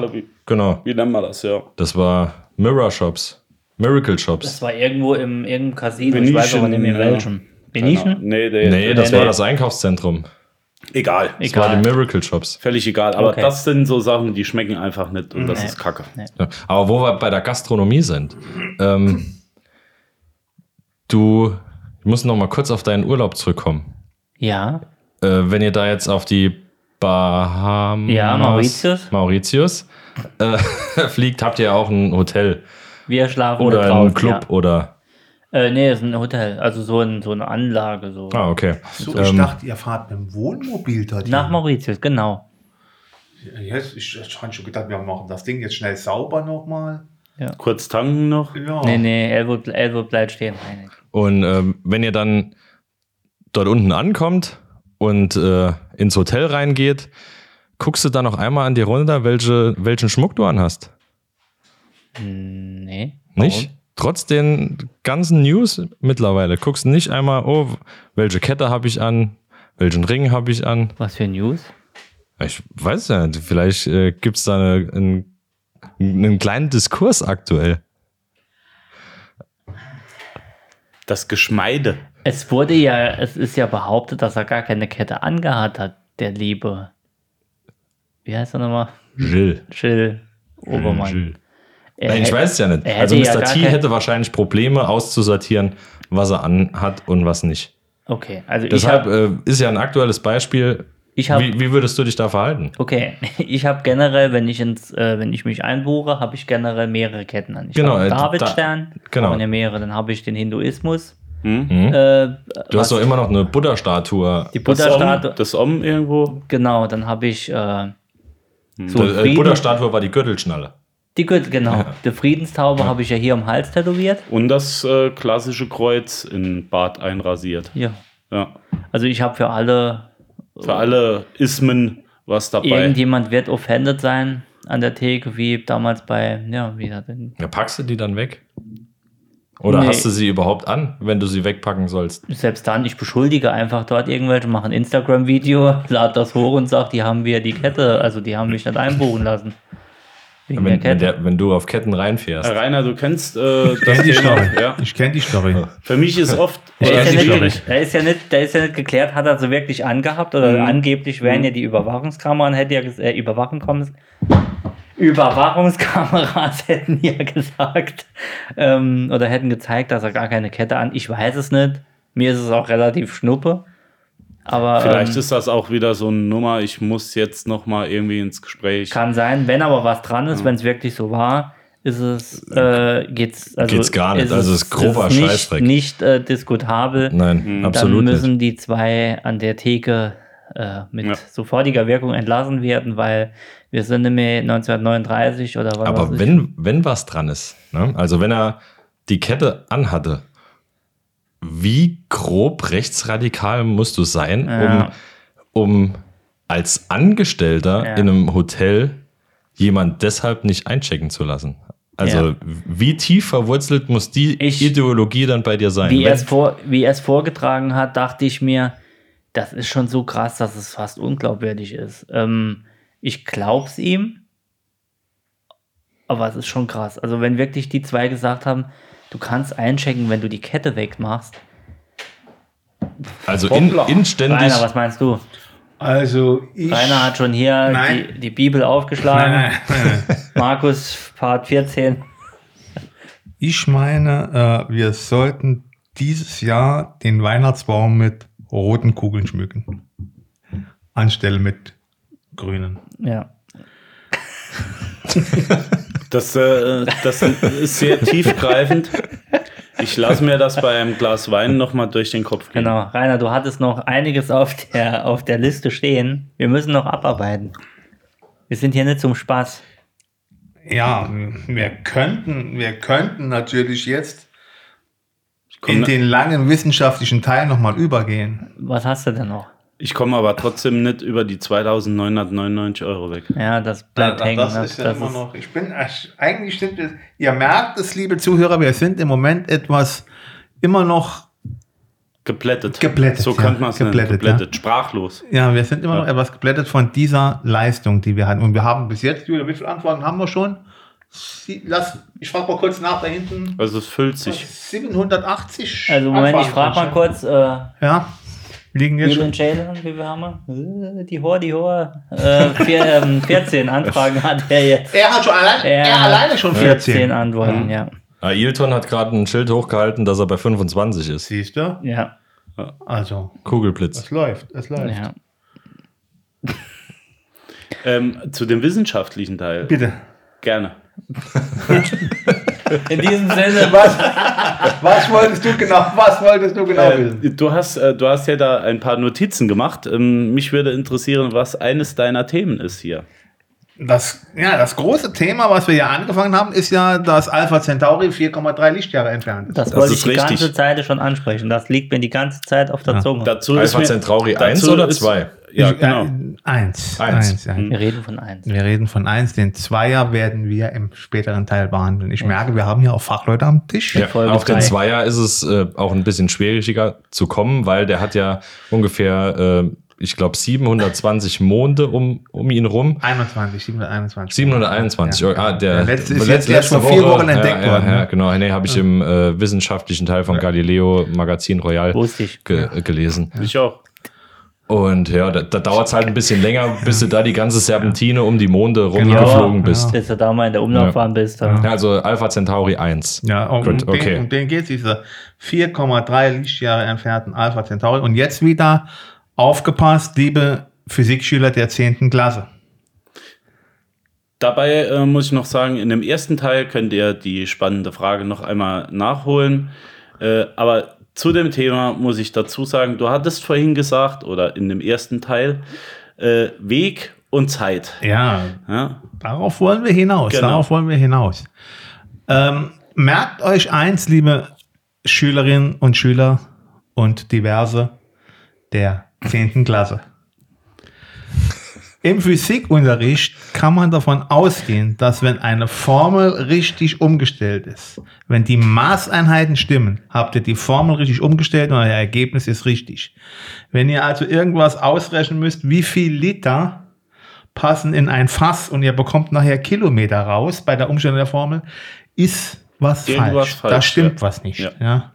genau. wie nennt man das, ja. Das war Mirror Shops. Miracle Das Shops. war irgendwo im irgendeinem Casino. ich weiß aber nicht mehr welchem. Venetian? Nee, der, Nee, das nee, war nee. das Einkaufszentrum. egal. Das war Egal. die Miracle Shops. Völlig egal. Aber Okay. das sind so Sachen, die schmecken einfach nicht und das Nee. ist Kacke. Nee. Ja. Aber wo wir bei der Gastronomie sind, ähm, du, ich muss noch mal kurz auf deinen Urlaub zurückkommen. Ja. Äh, wenn ihr da jetzt auf die Bahamas, Ja, Mauritius. Mauritius äh, fliegt, habt ihr auch ein Hotel Wir schlafen oder da einen draußen, Club Ja. oder. Äh, nee, es ist ein Hotel. Also so, ein, so eine Anlage. So. Ah, okay. So, ich Ähm, dachte, ihr fahrt mit dem Wohnmobil dorthin. Nach Mauritius, genau. Jetzt, ich ich habe schon gedacht, wir machen das Ding jetzt schnell sauber nochmal. Kurz tanken noch. Ja. Nee, nee, Elwood, Elwood bleibt stehen. Nein, Und ähm, wenn ihr dann dort unten ankommt und äh, ins Hotel reingeht, guckst du dann noch einmal an dir runter, welche, welchen Schmuck du anhast. nee. Nicht? Trotz den ganzen News mittlerweile. Guckst du nicht einmal, oh, welche Kette habe ich an, welchen Ring habe ich an. Was für News? Ich weiß ja nicht, vielleicht äh, gibt es da eine, einen, einen kleinen Diskurs aktuell. Das Geschmeide. Es wurde ja, es ist ja behauptet, dass er gar keine Kette angehat hat, der liebe. Wie heißt er nochmal? Jill. Jill Obermann. Jill. Er Nein, ich hätte- weiß es ja nicht. Also ja Mr. gar T hätte wahrscheinlich Probleme auszusortieren, was er anhat und was nicht. Okay, also Deshalb ich habe, äh, ist ja ein aktuelles Beispiel. ich habe, Wie, wie würdest du dich da verhalten? okay, ich habe generell, wenn ich ins, äh, wenn ich mich einbuche, habe ich generell mehrere Ketten an. Ich Genau, habe äh, den da- Davidstern, genau. ja mehrere. Dann habe ich den Hinduismus. Hm? Äh, Du hast doch immer noch eine Buddha-Statue. die Buddha-Statue. das Om irgendwo. Genau, dann habe ich äh, so Die äh, Frieden, Buddha-Statue war die Gürtelschnalle. die Gürtel, genau. Die Friedenstaube habe ich ja hier am Hals tätowiert. Und das äh, klassische Kreuz in Bart einrasiert. Ja. Ja. Also ich habe für alle, Für alle Ismen was dabei. irgendjemand wird offended sein an der Theke, wie damals bei, ja, wie hat denn, Ja, packst du die dann weg? Oder Nee. hast du sie überhaupt an, wenn du sie wegpacken sollst? selbst dann, ich beschuldige einfach dort irgendwelche, mache ein Instagram-Video, lade das hoch und sage, die haben wir die Kette, also die haben mich nicht einbuchen lassen. Wegen der Wenn, wenn, Kette. der, wenn du auf Ketten reinfährst. Rainer, du kennst äh, Ich das kenne die. Story. Ja. Ich kenne die Story. Für mich ist oft Der ist, ja die Story. nicht, der, ist ja nicht, der ist ja nicht geklärt, hat er so wirklich angehabt oder Mhm. angeblich wären ja die Überwachungskameran, hätte ja äh, Überwachungskameras, Überwachungskameras hätten ja gesagt ähm, oder hätten gezeigt, dass er gar keine Kette an. Ich weiß es nicht. Mir ist es auch relativ schnuppe. Aber Vielleicht ähm, ist das auch wieder so eine Nummer, ich muss jetzt noch mal irgendwie ins Gespräch. kann sein, wenn aber was dran ist, wenn es wirklich so war, ist es äh, geht's also Geht's gar nicht. ist Also es ist grober ist nicht, Scheißdreck. nicht äh, diskutabel. Nein, Mhm. absolut dann müssen nicht. die zwei an der Theke äh, mit Ja. sofortiger Wirkung entlassen werden, weil wir sind nicht mehr 1939 oder was Aber wenn, wenn was dran ist, ne? also wenn er die Kette anhatte, wie grob rechtsradikal musst du sein, Ja. um, um als Angestellter Ja. in einem Hotel jemand deshalb nicht einchecken zu lassen? Also Ja. wie tief verwurzelt muss die Ich- Ideologie dann bei dir sein? wie, er es vor, wie er es vorgetragen hat, dachte ich mir, das ist schon so krass, dass es fast unglaubwürdig ist. Ähm, ich glaub's ihm, aber es ist schon krass. Also wenn wirklich die zwei gesagt haben, du kannst einchecken, wenn du die Kette wegmachst. also in, inständig, Rainer, was meinst du? Also ich. Rainer hat schon hier die, die Bibel aufgeschlagen. Nein, nein, nein. Markus, Part 14. Ich meine, äh, wir sollten dieses Jahr den Weihnachtsbaum mit roten Kugeln schmücken. Anstelle mit grünen. Ja. Das, äh, das ist sehr tiefgreifend. Ich lasse mir das bei einem Glas Wein noch mal durch den Kopf gehen. Genau. Rainer, du hattest noch einiges auf der, auf der Liste stehen. Wir müssen noch abarbeiten. Wir sind hier nicht zum Spaß. Ja, wir könnten, wir könnten natürlich jetzt in ne- den langen wissenschaftlichen Teil nochmal übergehen. Was hast du denn noch? Ich komme aber trotzdem nicht über die 2999 Euro weg. Ja, das bleibt hängen. das ne? ist ja Das immer ist- noch. Ich bin eigentlich sind wir, ihr merkt es, liebe Zuhörer, wir sind im Moment etwas immer noch Geplättet. Geplättet, So ja. könnte man es nennen. Geplättet, Geplättet. Sprachlos. Ja, wir sind immer Ja. noch etwas geblättet von dieser Leistung, die wir hatten. Und wir haben bis jetzt, Julia, wie viele Antworten haben wir schon? Lass, ich frage mal kurz nach da hinten. Also es füllt sich. 780. Also Moment, ich Antworten frage mal kurz, äh, Ja, liegen jetzt schon. Wie viel haben wir? Äh, Die Hor, die Hor. Äh, vier, ähm, 14 Anfragen hat er jetzt. Er hat schon allein, er, Er alleine schon 14 14. Antworten, ja. Ailton hat gerade ein Schild hochgehalten, dass er bei 25 ist. Siehst du? Ja, Also, Kugelblitz. es läuft, es läuft. ja. Ähm, zu dem wissenschaftlichen Teil. Bitte. Gerne. In diesem Sinne, Was, was wolltest du genau, was wolltest du genau wissen? Äh, du, hast, äh, du hast ja da ein paar Notizen gemacht. Ähm, mich würde interessieren, was eines deiner Themen ist hier. Das, ja, das große Thema, was wir ja angefangen haben, ist ja, dass Alpha Centauri 4,3 Lichtjahre entfernt ist. das, Das wollte ich ist die richtig. ganze Zeit schon ansprechen. Das liegt mir die ganze Zeit auf der Zunge. Dazu Alpha mir- Centauri dazu 1 oder ist- 2? Ja, Ich- genau. Äh, eins. Eins. Eins, ja. Wir reden von eins. Wir reden von eins, den Zweier werden wir im späteren Teil behandeln. Ich merke, wir haben hier auch Fachleute am Tisch. Ja, auf den drei. Zweier ist es äh, auch ein bisschen schwieriger zu kommen, weil der hat ja ungefähr, äh, ich glaube, 720 Monde um, um ihn rum. 21, 721. 721. Ja. Ah, der, Der letzte ist letz- jetzt erst vor vier Wochen entdeckt ja, worden, Ja, ja, ne? genau. Nee, habe ich im äh, wissenschaftlichen Teil von Galileo Magazin Royal ge äh, gelesen. Ich auch. Und ja, da, da dauert es halt ein bisschen länger, bis du da die ganze Serpentine um die Monde Genau. rumgeflogen bist. Bis du da mal in der Umlaufbahn bist. Da. Ja, also Alpha Centauri 1. Ja, um, Gut, um okay. den, um den geht es, diese 4,3 Lichtjahre entfernten Alpha Centauri. Und jetzt wieder aufgepasst, liebe Physikschüler der 10. Klasse. Dabei äh, muss ich noch sagen, in dem ersten Teil könnt ihr die spannende Frage noch einmal nachholen. Äh, aber zu dem Thema muss ich dazu sagen, du hattest vorhin gesagt, oder in dem ersten Teil, äh, Weg und Zeit. Ja, Ja? darauf wollen wir hinaus. Genau. Darauf wollen wir hinaus. Ähm, merkt euch eins, liebe Schülerinnen und Schüler und diverse der 10. Klasse. Im Physikunterricht kann man davon ausgehen, dass wenn eine Formel richtig umgestellt ist, wenn die Maßeinheiten stimmen, habt ihr die Formel richtig umgestellt und euer Ergebnis ist richtig. Wenn ihr also irgendwas ausrechnen müsst, wie viel Liter passen in ein Fass und ihr bekommt nachher Kilometer raus bei der Umstellung der Formel, ist was falsch. falsch, Da stimmt ja. was nicht. Ja. Ja.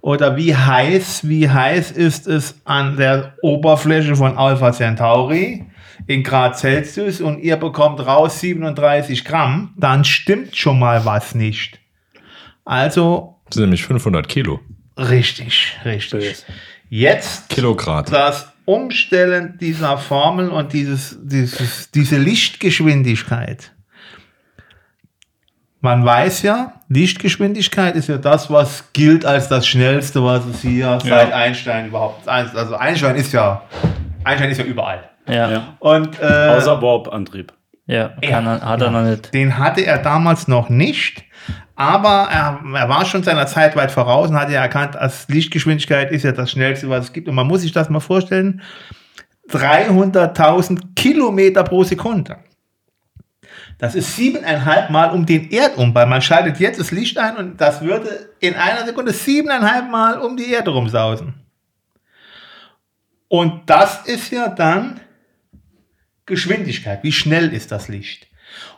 Oder wie heiß, wie heiß ist es an der Oberfläche von Alpha Centauri in Grad Celsius und ihr bekommt raus 37 Gramm, dann stimmt schon mal was nicht. Also Das sind nämlich 500 Kilo. richtig, richtig. Jetzt Kilograd. das Umstellen dieser Formel und dieses, dieses, diese Lichtgeschwindigkeit. Man weiß ja, Lichtgeschwindigkeit ist ja das, was gilt als das Schnellste, was es hier seit Einstein überhaupt. Also Einstein ist ja, Einstein ist ja überall. Ja, Ja. Und äh, Außer Warp-Antrieb. ja, kann er, hat er noch nicht. den hatte er damals noch nicht, aber er, er war schon seiner Zeit weit voraus und hatte ja erkannt, als Lichtgeschwindigkeit ist ja das Schnellste, was es gibt. Und man muss sich das mal vorstellen, 300.000 Kilometer pro Sekunde. Das ist siebeneinhalb Mal um den Erdumfall. Man schaltet jetzt das Licht ein und das würde in einer Sekunde siebeneinhalb Mal um die Erde rumsausen. Und das ist ja dann Geschwindigkeit. Wie schnell ist das Licht?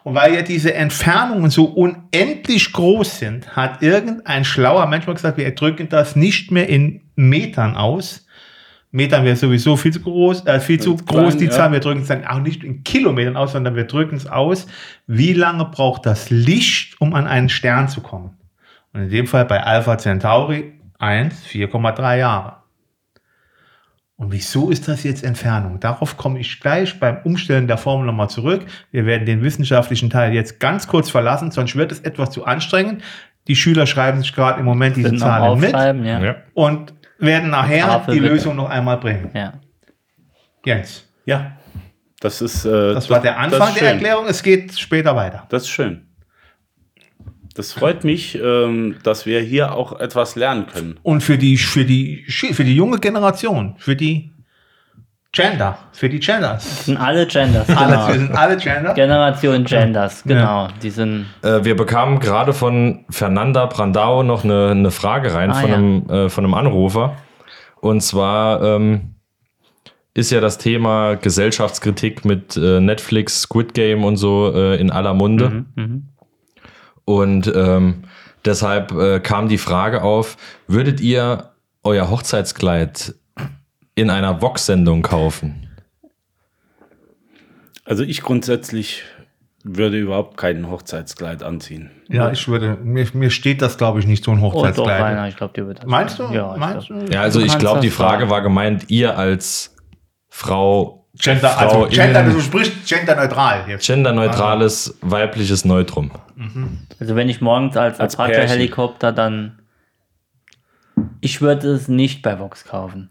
Und weil ja diese Entfernungen so unendlich groß sind, hat irgendein schlauer Mensch mal gesagt, wir drücken das nicht mehr in Metern aus. Metern wäre sowieso viel zu groß, äh, viel zu Klein, groß die ja. Zahl. Wir drücken es dann auch nicht in Kilometern aus, sondern wir drücken es aus. Wie lange braucht das Licht, um an einen Stern zu kommen? Und in dem Fall bei Alpha Centauri 1, 4,3 Jahre. Und wieso ist das jetzt Entfernung? Darauf komme ich gleich beim Umstellen der Formel nochmal zurück. Wir werden den wissenschaftlichen Teil jetzt ganz kurz verlassen, sonst wird es etwas zu anstrengend. Die Schüler schreiben sich gerade im Moment diese Zahlen mit ja. Und werden nachher Tafel die bitte. Lösung noch einmal bringen. ja. Jens, Ja. Das ist. Äh, das war der Anfang der. Erklärung. Es geht später weiter. Das ist schön. Das freut mich, ähm, dass wir hier auch etwas lernen können. Und für die, für die, für die junge Generation, für die Gender, für die Genders. Sind alle Genders, Alle, wir genau. sind alle Gender. Generation Genders, genau. Die sind. Äh, wir bekamen gerade von Fernanda Brandao noch eine, eine Frage rein Ah, von, ja. einem, äh, von einem Anrufer. Und zwar ähm, ist ja das Thema Gesellschaftskritik mit äh, Netflix, Squid Game und so äh, in aller Munde. Mhm. Und ähm, deshalb äh, kam die Frage auf, würdet ihr euer Hochzeitskleid in einer Vox-Sendung kaufen? Also ich grundsätzlich würde überhaupt kein Hochzeitskleid anziehen. Ja, ich würde, mir, mir steht das, glaube ich, nicht so ein Oh, doch, Hochzeitskleid. Rainer, ich glaube, dir wird das. Meinst du? Ja, ich Meinst glaub. du? Ja, also Du ich glaube, die Frage war gemeint, ihr als Frau, Gender, Frau also Gender, du sprichst genderneutral jetzt. genderneutrales weibliches Neutrum. Also wenn ich morgens als, Als Apache-Helikopter dann. Ich würde es nicht bei Vox kaufen.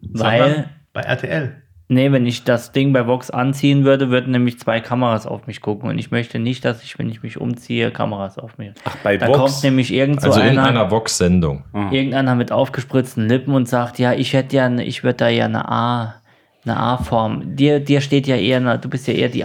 Weil, Sondern bei RTL. nee, wenn ich das Ding bei Vox anziehen würde, würden nämlich zwei Kameras auf mich gucken. Und ich möchte nicht, dass ich, wenn ich mich umziehe, Kameras auf mich. Ach, bei da Vox? kommt nämlich irgend so Also in einer, einer Vox-Sendung. irgendeiner mit aufgespritzten Lippen und sagt, ja, ich hätte ja, ne- ich würde da ja eine A, eine A-Form. Dir, dir steht ja eher, du bist ja eher die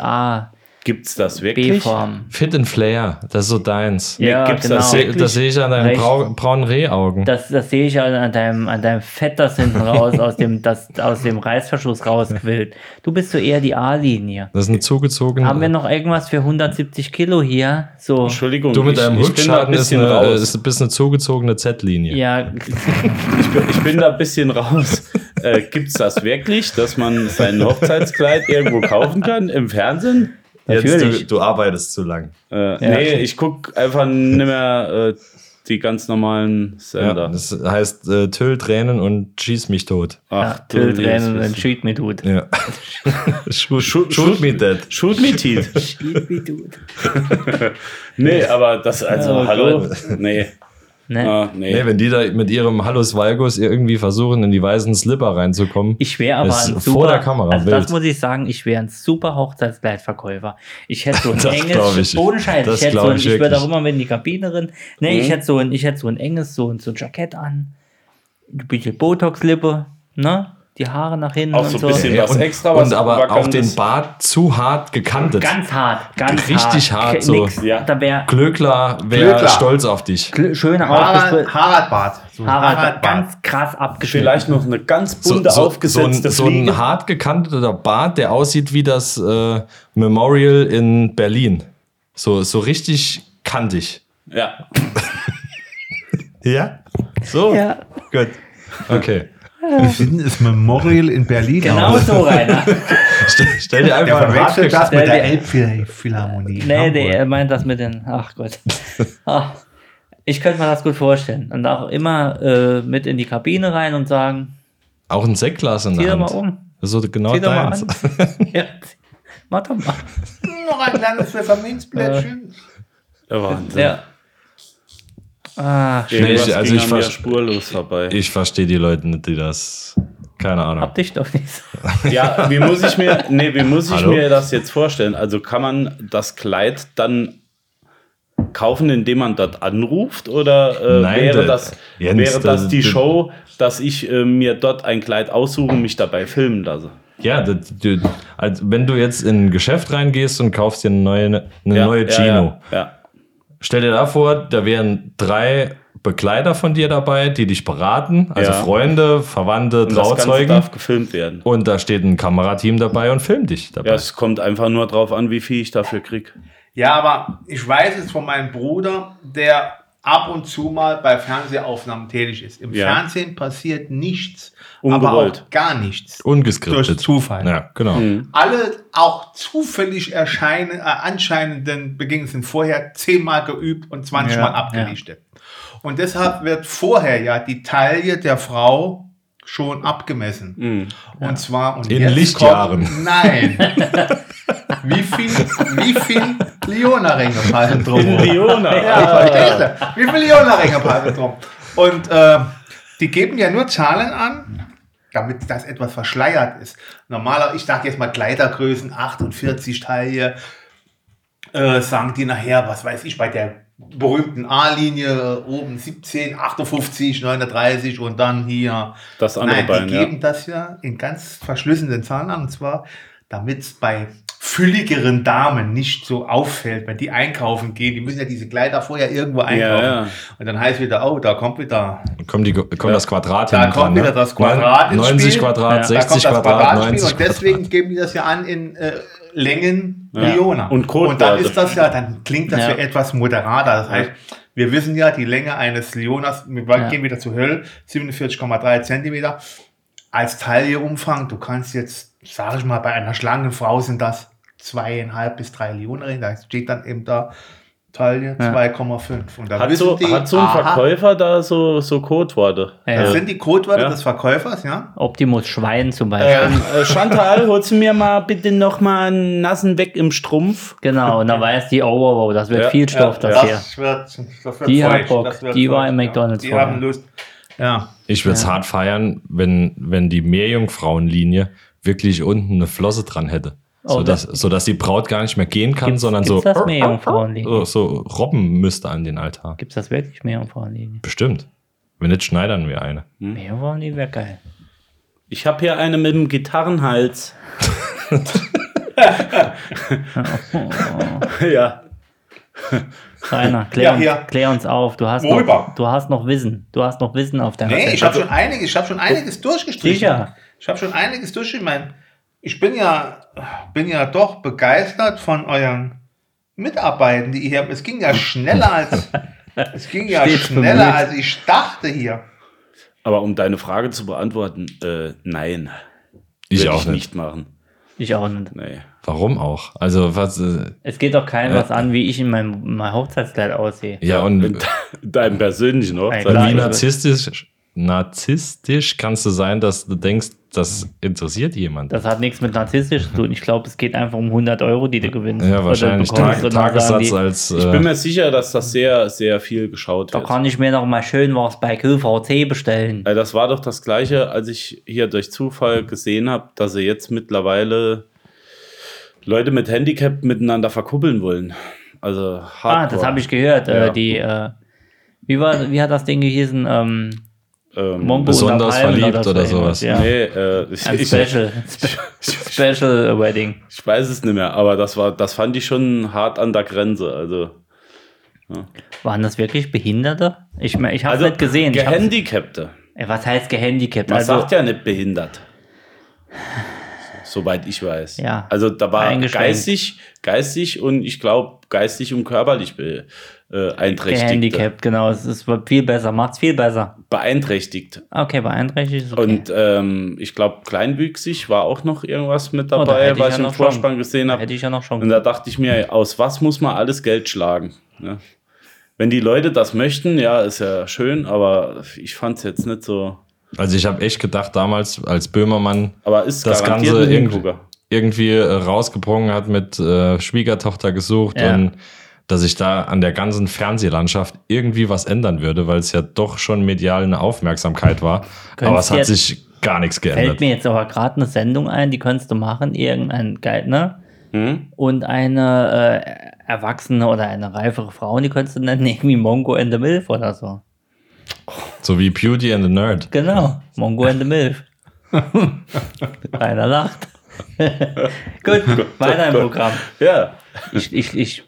Gibt's das wirklich? A-B-Form. Fit and Flair, das ist so deins. Ja, gibt's genau. das wirklich? Das sehe ich an deinen Recht. brau braunen Rehaugen. Das, das sehe ich an an deinem, an deinem Fett, das hinten raus aus dem, das, aus dem Reißverschluss rausquillt. Du bist so eher die A-Linie. Das ist eine zugezogene. Haben wir noch irgendwas für 170 Kilo hier? So, Entschuldigung. du mit ich- deinem ich bin da ein Rückschatten ist, bisschen eine, raus. ist ein bisschen eine zugezogene Z-Linie. ja, Ich bin, ich bin da ein bisschen raus. Äh, gibt's das wirklich, dass man sein Hochzeitskleid irgendwo kaufen kann im Fernsehen? Natürlich. du, arbeitest zu lang. Äh, Nee, ich guck einfach nicht mehr äh, die ganz normalen Ja, Sender. das heißt äh, Tüll, Tränen und schieß mich tot. ja, du Till liebes Tränen und. Shoot me dude. Ja. shoot, Shoot- shoot me dead. Shoot me teeth. Shoot me dude. Nee, aber das, also, Oh hallo? Nee. Ne? Ah, nee. Nee, wenn die da mit ihrem Hallus Valgus irgendwie versuchen, in die weißen Slipper reinzukommen. Ich wäre aber Ist ein vor super, der Kamera also wild. das muss ich sagen, ich wäre ein super Hochzeitskleidverkäufer. Ich hätte so ein enges, ich. ohne Scheiß, Das ich hätte so ein, ich ich würde auch immer mit in die Kabine rein. Nee, Mhm. ich hätte so ein, ich hätte so ein enges, so ein, so ein Jackett an, ein bisschen Botox-Lippe, ne? Die Haare nach hinten Auch und so so. ein bisschen Ja, was und, extra, was und aber auch den Bart zu hart gekantet. Ganz hart, ganz Richtig hart, Ke- so. Nix, Ja. Da wäre Glöckler wäre stolz auf dich. schöne Harald, aufgespritzt. Haradbart. So ein Harald, Haradbart. ganz krass abgeschnitten. Vielleicht noch eine ganz So, bunte so, so, ein, aufgesetzte so Fliege. ein hart gekanteter Bart, der aussieht wie das äh, Memorial in Berlin. So, so richtig kantig. Ja. Ja? So? Ja, Gut. Okay. Wie sieht denn das Memorial in Berlin genau aus? so, Rainer. Stell, stell dir Der einfach ein hart verwechselt das mit Der- der der- Elbphilharmonie. in Nee, nee, er meint das mit den. Ach Gott. Ach, ich könnte mir das gut vorstellen. Und auch immer äh, mit in die Kabine rein und sagen: Auch ein Sektglas in Zieh der doch Hand. mal um. So genau Zieh doch deins. an. ja, mach doch mal. Noch ein kleines Pfefferminzblättchen. Der Wahnsinn. Ja. Ah, schön. Irgendwas Ich- also ich verst- spurlos vorbei. Ich verstehe die Leute nicht, die das. Keine Ahnung. Hab dich doch nicht so. Ja, wie muss ich mir, nee, wie muss ich Hallo? mir das jetzt vorstellen? Also kann man das Kleid dann kaufen, indem man dort anruft? Oder äh, Nein, wäre, das, Jens, wäre das die Show, dass ich äh, mir dort ein Kleid aussuche und mich dabei filmen lasse? Ja, das, also wenn du jetzt in ein Geschäft reingehst und kaufst dir eine neue, eine Ja, neue ja, Gino, Ja, ja. Stell dir da vor, da wären drei Begleiter von dir dabei, die dich beraten, also Ja. Freunde, Verwandte, Und das Ganze Trauzeugen. darf gefilmt werden. Und da steht ein Kamerateam dabei und filmt dich dabei. Ja, es kommt einfach nur drauf an, wie viel ich dafür krieg. Ja, aber ich weiß es von meinem Bruder, der ab und zu mal bei Fernsehaufnahmen tätig ist. Im Ja. Fernsehen passiert nichts, Ungewollt. aber auch gar nichts. Ungeskriptet. Durch Zufall. Ja, genau. Mhm. Alle auch zufällig erscheinen, äh, anscheinenden Begegnungen sind vorher zehnmal geübt und 20 Ja, Mal abgelichtet. Und deshalb wird vorher ja die Taille der Frau schon abgemessen. Mhm. Und zwar und In Lichtjahren. Kommt, nein. wie viel, wie viel Leona-Ringe passen drum? Leona. Ja? Wie viele Leona-Ringe passen drum? Und äh, die geben ja nur Zahlen an, damit das etwas verschleiert ist. Normaler, ich sage jetzt mal Kleidergrößen 48 Taille, äh, sagen die nachher, was weiß ich, bei der berühmten A-Linie oben 17, 58, 39 und dann hier. Das andere Nein, Bein, die ja. geben das ja in ganz verschlüsselnden Zahlen an, und zwar, damit es bei fülligeren Damen nicht so auffällt, wenn die einkaufen gehen, die müssen ja diese Kleider vorher irgendwo einkaufen. ja. Und dann heißt wieder, oh, da kommt wieder Kommt, die, kommt das Quadrat da kommt dran, wieder ne? das Quadrat ins 90 Spiel. Quadrat, Ja. da 60 kommt das Quadrat, Quadratspiel 90 und deswegen geben die das ja an in äh, Längen Ja. Leona. Und und dann ist das ja, dann klingt das Ja. ja etwas moderater. Das heißt, wir wissen ja, die Länge eines Leonas, wir Ja. gehen wieder zu Höll, 47,3 Zentimeter. Als Tailleumfang, du kannst jetzt, sage ich mal, bei einer schlanken Frau sind das zweieinhalb bis drei Leoneringe. Da steht dann eben da Ja. 2,5. Und da Hat so, die, hat so ein aha, Verkäufer da so, so Codeworte? Ja. Das sind die Codewörter Ja. des Verkäufers, ja? Optimus Schwein zum Beispiel. Ähm, Äh, Chantal, holst du mir mal bitte noch mal einen nassen weg im Strumpf? Genau, und dann weiß die, oh, wow, wow, das wird Ja, viel Stoff, ja, das hier. Das wird, das wird Die hat Bock. Die war im McDonald's Ja. Die haben Lust. Ja. Ich würde es hart feiern, wenn, wenn die Meerjungfrauenlinie wirklich unten eine Flosse dran hätte. Oh, sodass, sodass die Braut gar nicht mehr gehen kann, Gibt's- sondern gibt's so, das Meerjungfrauenlinie? so, so robben müsste an den Altar. Gibt es das wirklich Meerjungfrauenlinie? Bestimmt. Wenn nicht, schneidern wir eine. Meerjungfrauenlinie wäre geil. Ich habe hier eine mit dem Gitarrenhals. ja. Rainer, klär, Ja, uns, klär uns auf. Du hast, Worüber? noch, du hast noch Wissen. Du hast noch Wissen auf deiner Nee, Seite. ich habe schon einiges, ich habe schon einiges durchgestrichen. Sicher. Ich habe schon einiges durchgestrichen. Ich mein, Ich bin ja, bin ja doch begeistert von euren Mitarbeitern, die ihr habt. Es ging ja schneller als, es ging ja Stets schneller bemüht. als ich dachte hier. Aber um deine Frage zu beantworten, äh, nein. Ich Würde auch ich nicht. nicht machen. Ich auch nicht. Nee. Warum auch? Also was? Äh, Es geht doch keinem was an, wie ich in meinem, meinem Hochzeitskleid aussehe. ja und In deinem persönlichen Ey, Hochzeit. klar. wie narzisstisch, narzisstisch kannst du sein, dass du denkst, das interessiert jemand. Das hat nichts mit narzisstisch zu tun. Ich glaube, es geht einfach um 100 Euro, die du gewinnst. ja, Oder wahrscheinlich bekommst. Tag, Tagessatz die, als. Ich Äh, bin mir sicher, dass das sehr, sehr viel geschaut Da wird. kann ich mir noch mal schön was bei QVC bestellen. Äh, Das war doch das Gleiche, als ich hier durch Zufall gesehen habe, dass sie jetzt mittlerweile Leute mit Handicap miteinander verkuppeln wollen. Also hardcore. Ah, das habe ich gehört. Ja. Äh, die, äh, wie, war, wie hat das Ding gehießen? Ähm, Ähm, Mongo Besonders verliebt oder sowas. Ja. Nee, äh, ich, Ein ich, Special. Special Wedding. ich weiß es nicht mehr, aber das war, das fand ich schon hart an der Grenze. Also, Waren das wirklich Behinderte? Ich, ich habe also nicht gesehen. Gehandicapte. Ey, was heißt gehandicapt? Man Also, sagt ja nicht behindert. Soweit ich weiß. Ja. Also da war geistig, geistig und ich glaube geistig und körperlich be, äh, einträchtigt. gehandicapt, genau. Es ist viel besser, macht's viel besser. Beeinträchtigt. Okay, beeinträchtigt ist okay. Und ähm, ich glaube, kleinwüchsig war auch noch irgendwas mit Oh, da dabei, ich was ja ich im noch Vorspann schon- gesehen habe. hätte ich ja noch schon. Und da dachte ich mir, aus was muss man alles Geld schlagen? Ne? Wenn die Leute das möchten, ja, ist ja schön, aber ich fand es jetzt nicht so. Also ich habe echt gedacht damals, als Böhmermann Aber ist das Ganze irgendwie, irgendwie äh, rausgebrungen hat mit äh, Schwiegertochter gesucht Ja. und dass sich da an der ganzen Fernsehlandschaft irgendwie was ändern würde, weil es ja doch schon medial eine Aufmerksamkeit war. aber es hat sich gar nichts Fällt geändert. mir jetzt aber gerade eine Sendung ein, die könntest du machen, irgendein geil, ne? Hm? Und eine äh, erwachsene oder eine reifere Frau, die könntest du nennen, irgendwie Mongo and the Milf oder so. So wie Beauty and the Nerd. Genau, Mongo and the Milf. Einer lacht. Gut, weiter im Programm. Ja, Ich, ich, ich,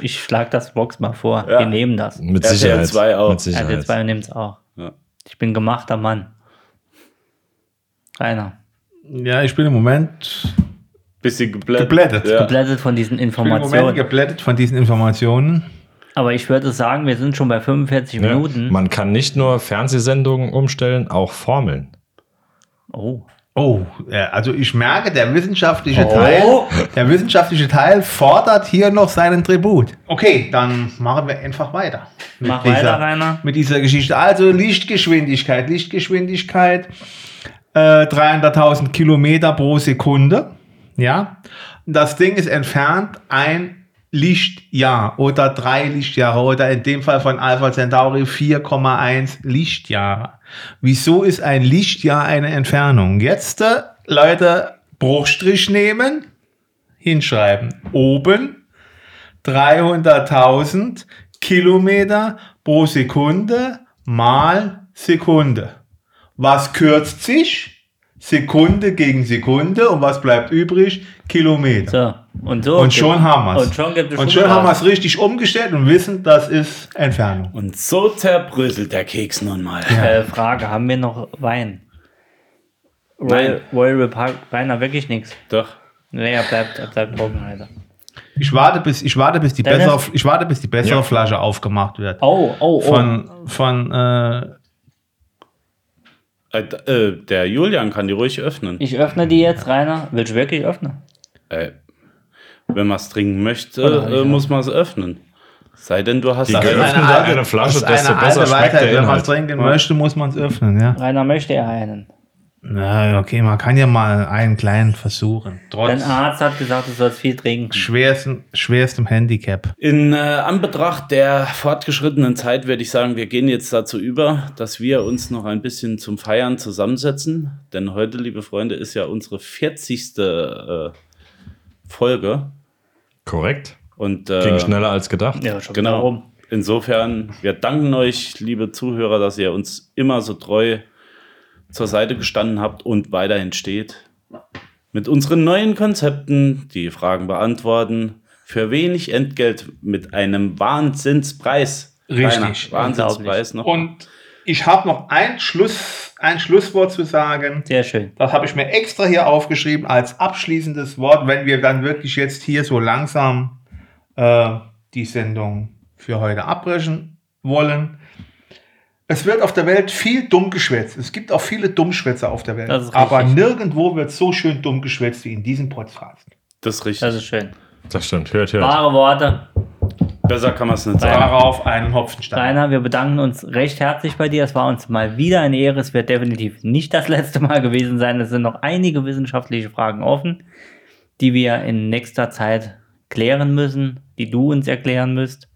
ich schlag das Box mal vor. Ja. Wir nehmen das. Mit RTL Sicherheit. 2 auch. Mit RTL Sicherheit. 2 nimmt es auch. Ja. Ich bin gemachter Mann. Rainer. Ja, ich bin im Moment bisschen geblättet. Geblättet. Ja. Geblättet von diesen Ich bin im Moment Informationen. geblättet von diesen Informationen. Aber ich würde sagen, wir sind schon bei 45 Ja. Minuten. Man kann nicht nur Fernsehsendungen umstellen, auch Formeln. Oh. Oh, also ich merke, der wissenschaftliche Oh. Teil, der wissenschaftliche Teil fordert hier noch seinen Tribut. Okay, dann machen wir einfach weiter. Mit Mach weiter, Rainer. Mit dieser Geschichte. Also Lichtgeschwindigkeit, Lichtgeschwindigkeit, äh, 300.000 Kilometer pro Sekunde. Ja, das Ding ist entfernt ein Lichtjahr oder drei Lichtjahre oder in dem Fall von Alpha Centauri 4,1 Lichtjahre. Wieso ist ein Lichtjahr eine Entfernung? Jetzt, äh, Leute, Bruchstrich nehmen, hinschreiben. Oben 300.000 Kilometer pro Sekunde mal Sekunde. Was kürzt sich? Sekunde gegen Sekunde. Und was bleibt übrig? Kilometer. So. Und so. Und schon haben wir es. Und schon gibt es Und schon haben wir es richtig umgestellt und wissen, das ist Entfernung. Und so zerbröselt der Keks nun mal. Äh, Frage: Haben wir noch Wein? Royal, Royal Republic, Rainer, wirklich nichts. Doch. Nee, er bleibt, er bleibt trocken, Alter. Ich warte, bis, ich warte, bis die Dennis? bessere, ich warte, bis die bessere Ja. Flasche aufgemacht wird. Oh, oh, oh. Von, von äh, Äh, äh, der Julian kann die ruhig öffnen. ich öffne die jetzt, Rainer. Willst du wirklich öffnen? Äh, wenn man es trinken möchte, äh, muss man es öffnen. Sei denn, du hast Die da- geöffnete eine Flasche, desto eine besser alte schmeckt Weisheit. der Wenn man es trinken möchte, muss man es öffnen. Ja. Rainer möchte er einen. Na, okay, man kann ja mal einen kleinen versuchen. Dein Trotz Arzt hat gesagt, du sollst viel trinken. schwerstem, schwerstem Handicap. In äh, Anbetracht der fortgeschrittenen Zeit würde ich sagen, wir gehen jetzt dazu über, dass wir uns noch ein bisschen zum Feiern zusammensetzen. Denn heute, liebe Freunde, ist ja unsere 40. Äh, Folge. Korrekt. Und äh, Ging schneller als gedacht. Ja, schon Genau. rum. Insofern, wir danken euch, liebe Zuhörer, dass ihr uns immer so treu zur Seite gestanden habt und weiterhin steht. Mit unseren neuen Konzepten, die Fragen beantworten, für wenig Entgelt mit einem Wahnsinnspreis. Richtig. Rainer, Wahnsinnspreis noch. Und ich habe noch ein, Schluss, ein Schlusswort zu sagen. Sehr schön. Das habe ich mir extra hier aufgeschrieben als abschließendes Wort, wenn wir dann wirklich jetzt hier so langsam äh, die Sendung für heute abbrechen wollen. Es wird auf der Welt viel dumm geschwätzt. Es gibt auch viele Dummschwätzer auf der Welt. Das ist Aber nirgendwo wird so schön dumm geschwätzt wie in diesem Podcast. das ist richtig. Das ist schön. Das stimmt. Hört, hört. Wahre Worte. Besser kann man es nicht sagen. Darauf einen Hopfenstein. Rainer, wir bedanken uns recht herzlich bei dir. Es war uns mal wieder eine Ehre. Es wird definitiv nicht das letzte Mal gewesen sein. Es sind noch einige wissenschaftliche Fragen offen, die wir in nächster Zeit klären müssen, die du uns erklären müsst.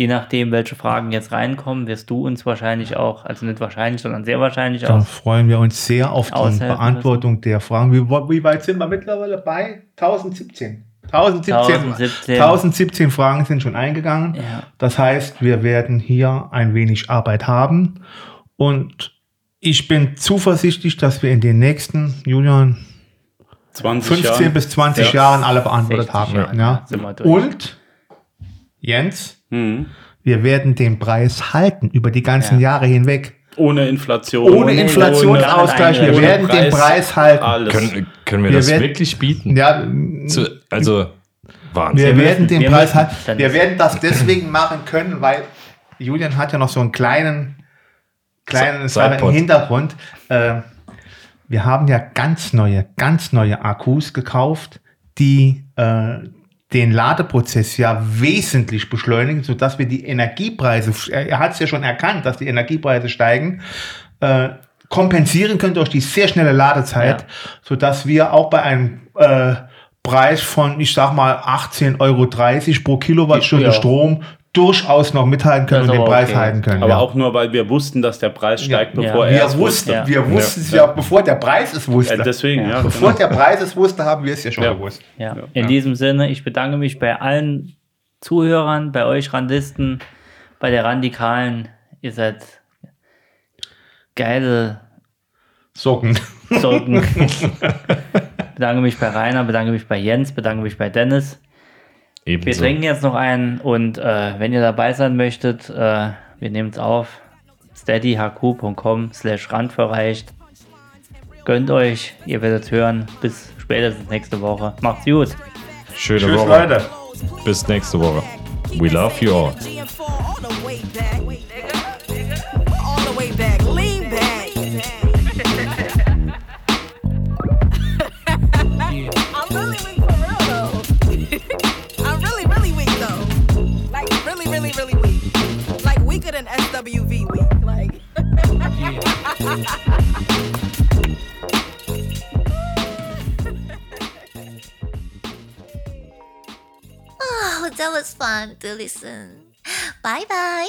Je nachdem, welche Fragen jetzt reinkommen, wirst du uns wahrscheinlich auch, also nicht wahrscheinlich, sondern sehr wahrscheinlich Da auch. freuen wir uns sehr auf die Beantwortung der Fragen. Wie, wie weit sind wir mittlerweile bei? 1017. 1017, 1017. 1017 Fragen sind schon eingegangen. Ja. Das heißt, wir werden hier ein wenig Arbeit haben. Und ich bin zuversichtlich, dass wir in den nächsten, Julian, 20 15 Jahren. bis 20 Ja. Jahren alle beantwortet 60 haben. Ja. Und, Jens, Mhm. wir werden den Preis halten über die ganzen Ja. Jahre hinweg. Ohne Inflation. Ohne Inflationsausgleich, wir ohne werden den Preis, Preis halten. Alles. Können, können wir, Wir das werden- wirklich bieten? Ja, Zu, also, wir Wahnsinn. werden den wir Preis halten. Wir werden das deswegen machen können, weil Julian hat ja noch so einen kleinen, kleinen Sidepod. Hintergrund. Äh, wir haben ja ganz neue, ganz neue Akkus gekauft, die äh, den Ladeprozess ja wesentlich beschleunigen, sodass wir die Energiepreise, er hat es ja schon erkannt, dass die Energiepreise steigen, äh, kompensieren können durch die sehr schnelle Ladezeit, Ja. sodass wir auch bei einem äh, Preis von, ich sag mal, 18,30 Euro pro Kilowattstunde Ja. Strom durchaus noch mithalten können und den Preis okay. halten können. Aber ja. auch nur, weil wir wussten, dass der Preis steigt, Ja. bevor Ja. er wir es wussten, Ja. wir wussten es ja, bevor der Preis es wusste. Ja, deswegen, ja. Bevor genau. der Preis es wusste, haben wir es ja schon Ja. gewusst. Ja. In Ja. diesem Sinne, ich bedanke mich bei allen Zuhörern, bei euch Randisten, bei der Radikalen. Ihr seid geile Socken. Socken. bedanke mich bei Rainer, bedanke mich bei Jens, bedanke mich bei Dennis. Wir Ebenso. trinken jetzt noch einen und äh, wenn ihr dabei sein möchtet, äh, wir nehmen es auf. steadyhq.com slash randverreicht. Gönnt euch, ihr werdet hören. Bis spätestens nächste Woche. Macht's gut. Schöne Tschüss, Woche. Leute. Bis nächste Woche. We love you all. GM4 all the way back. All SWV weak. Like Oh, that was fun to listen. Bye bye.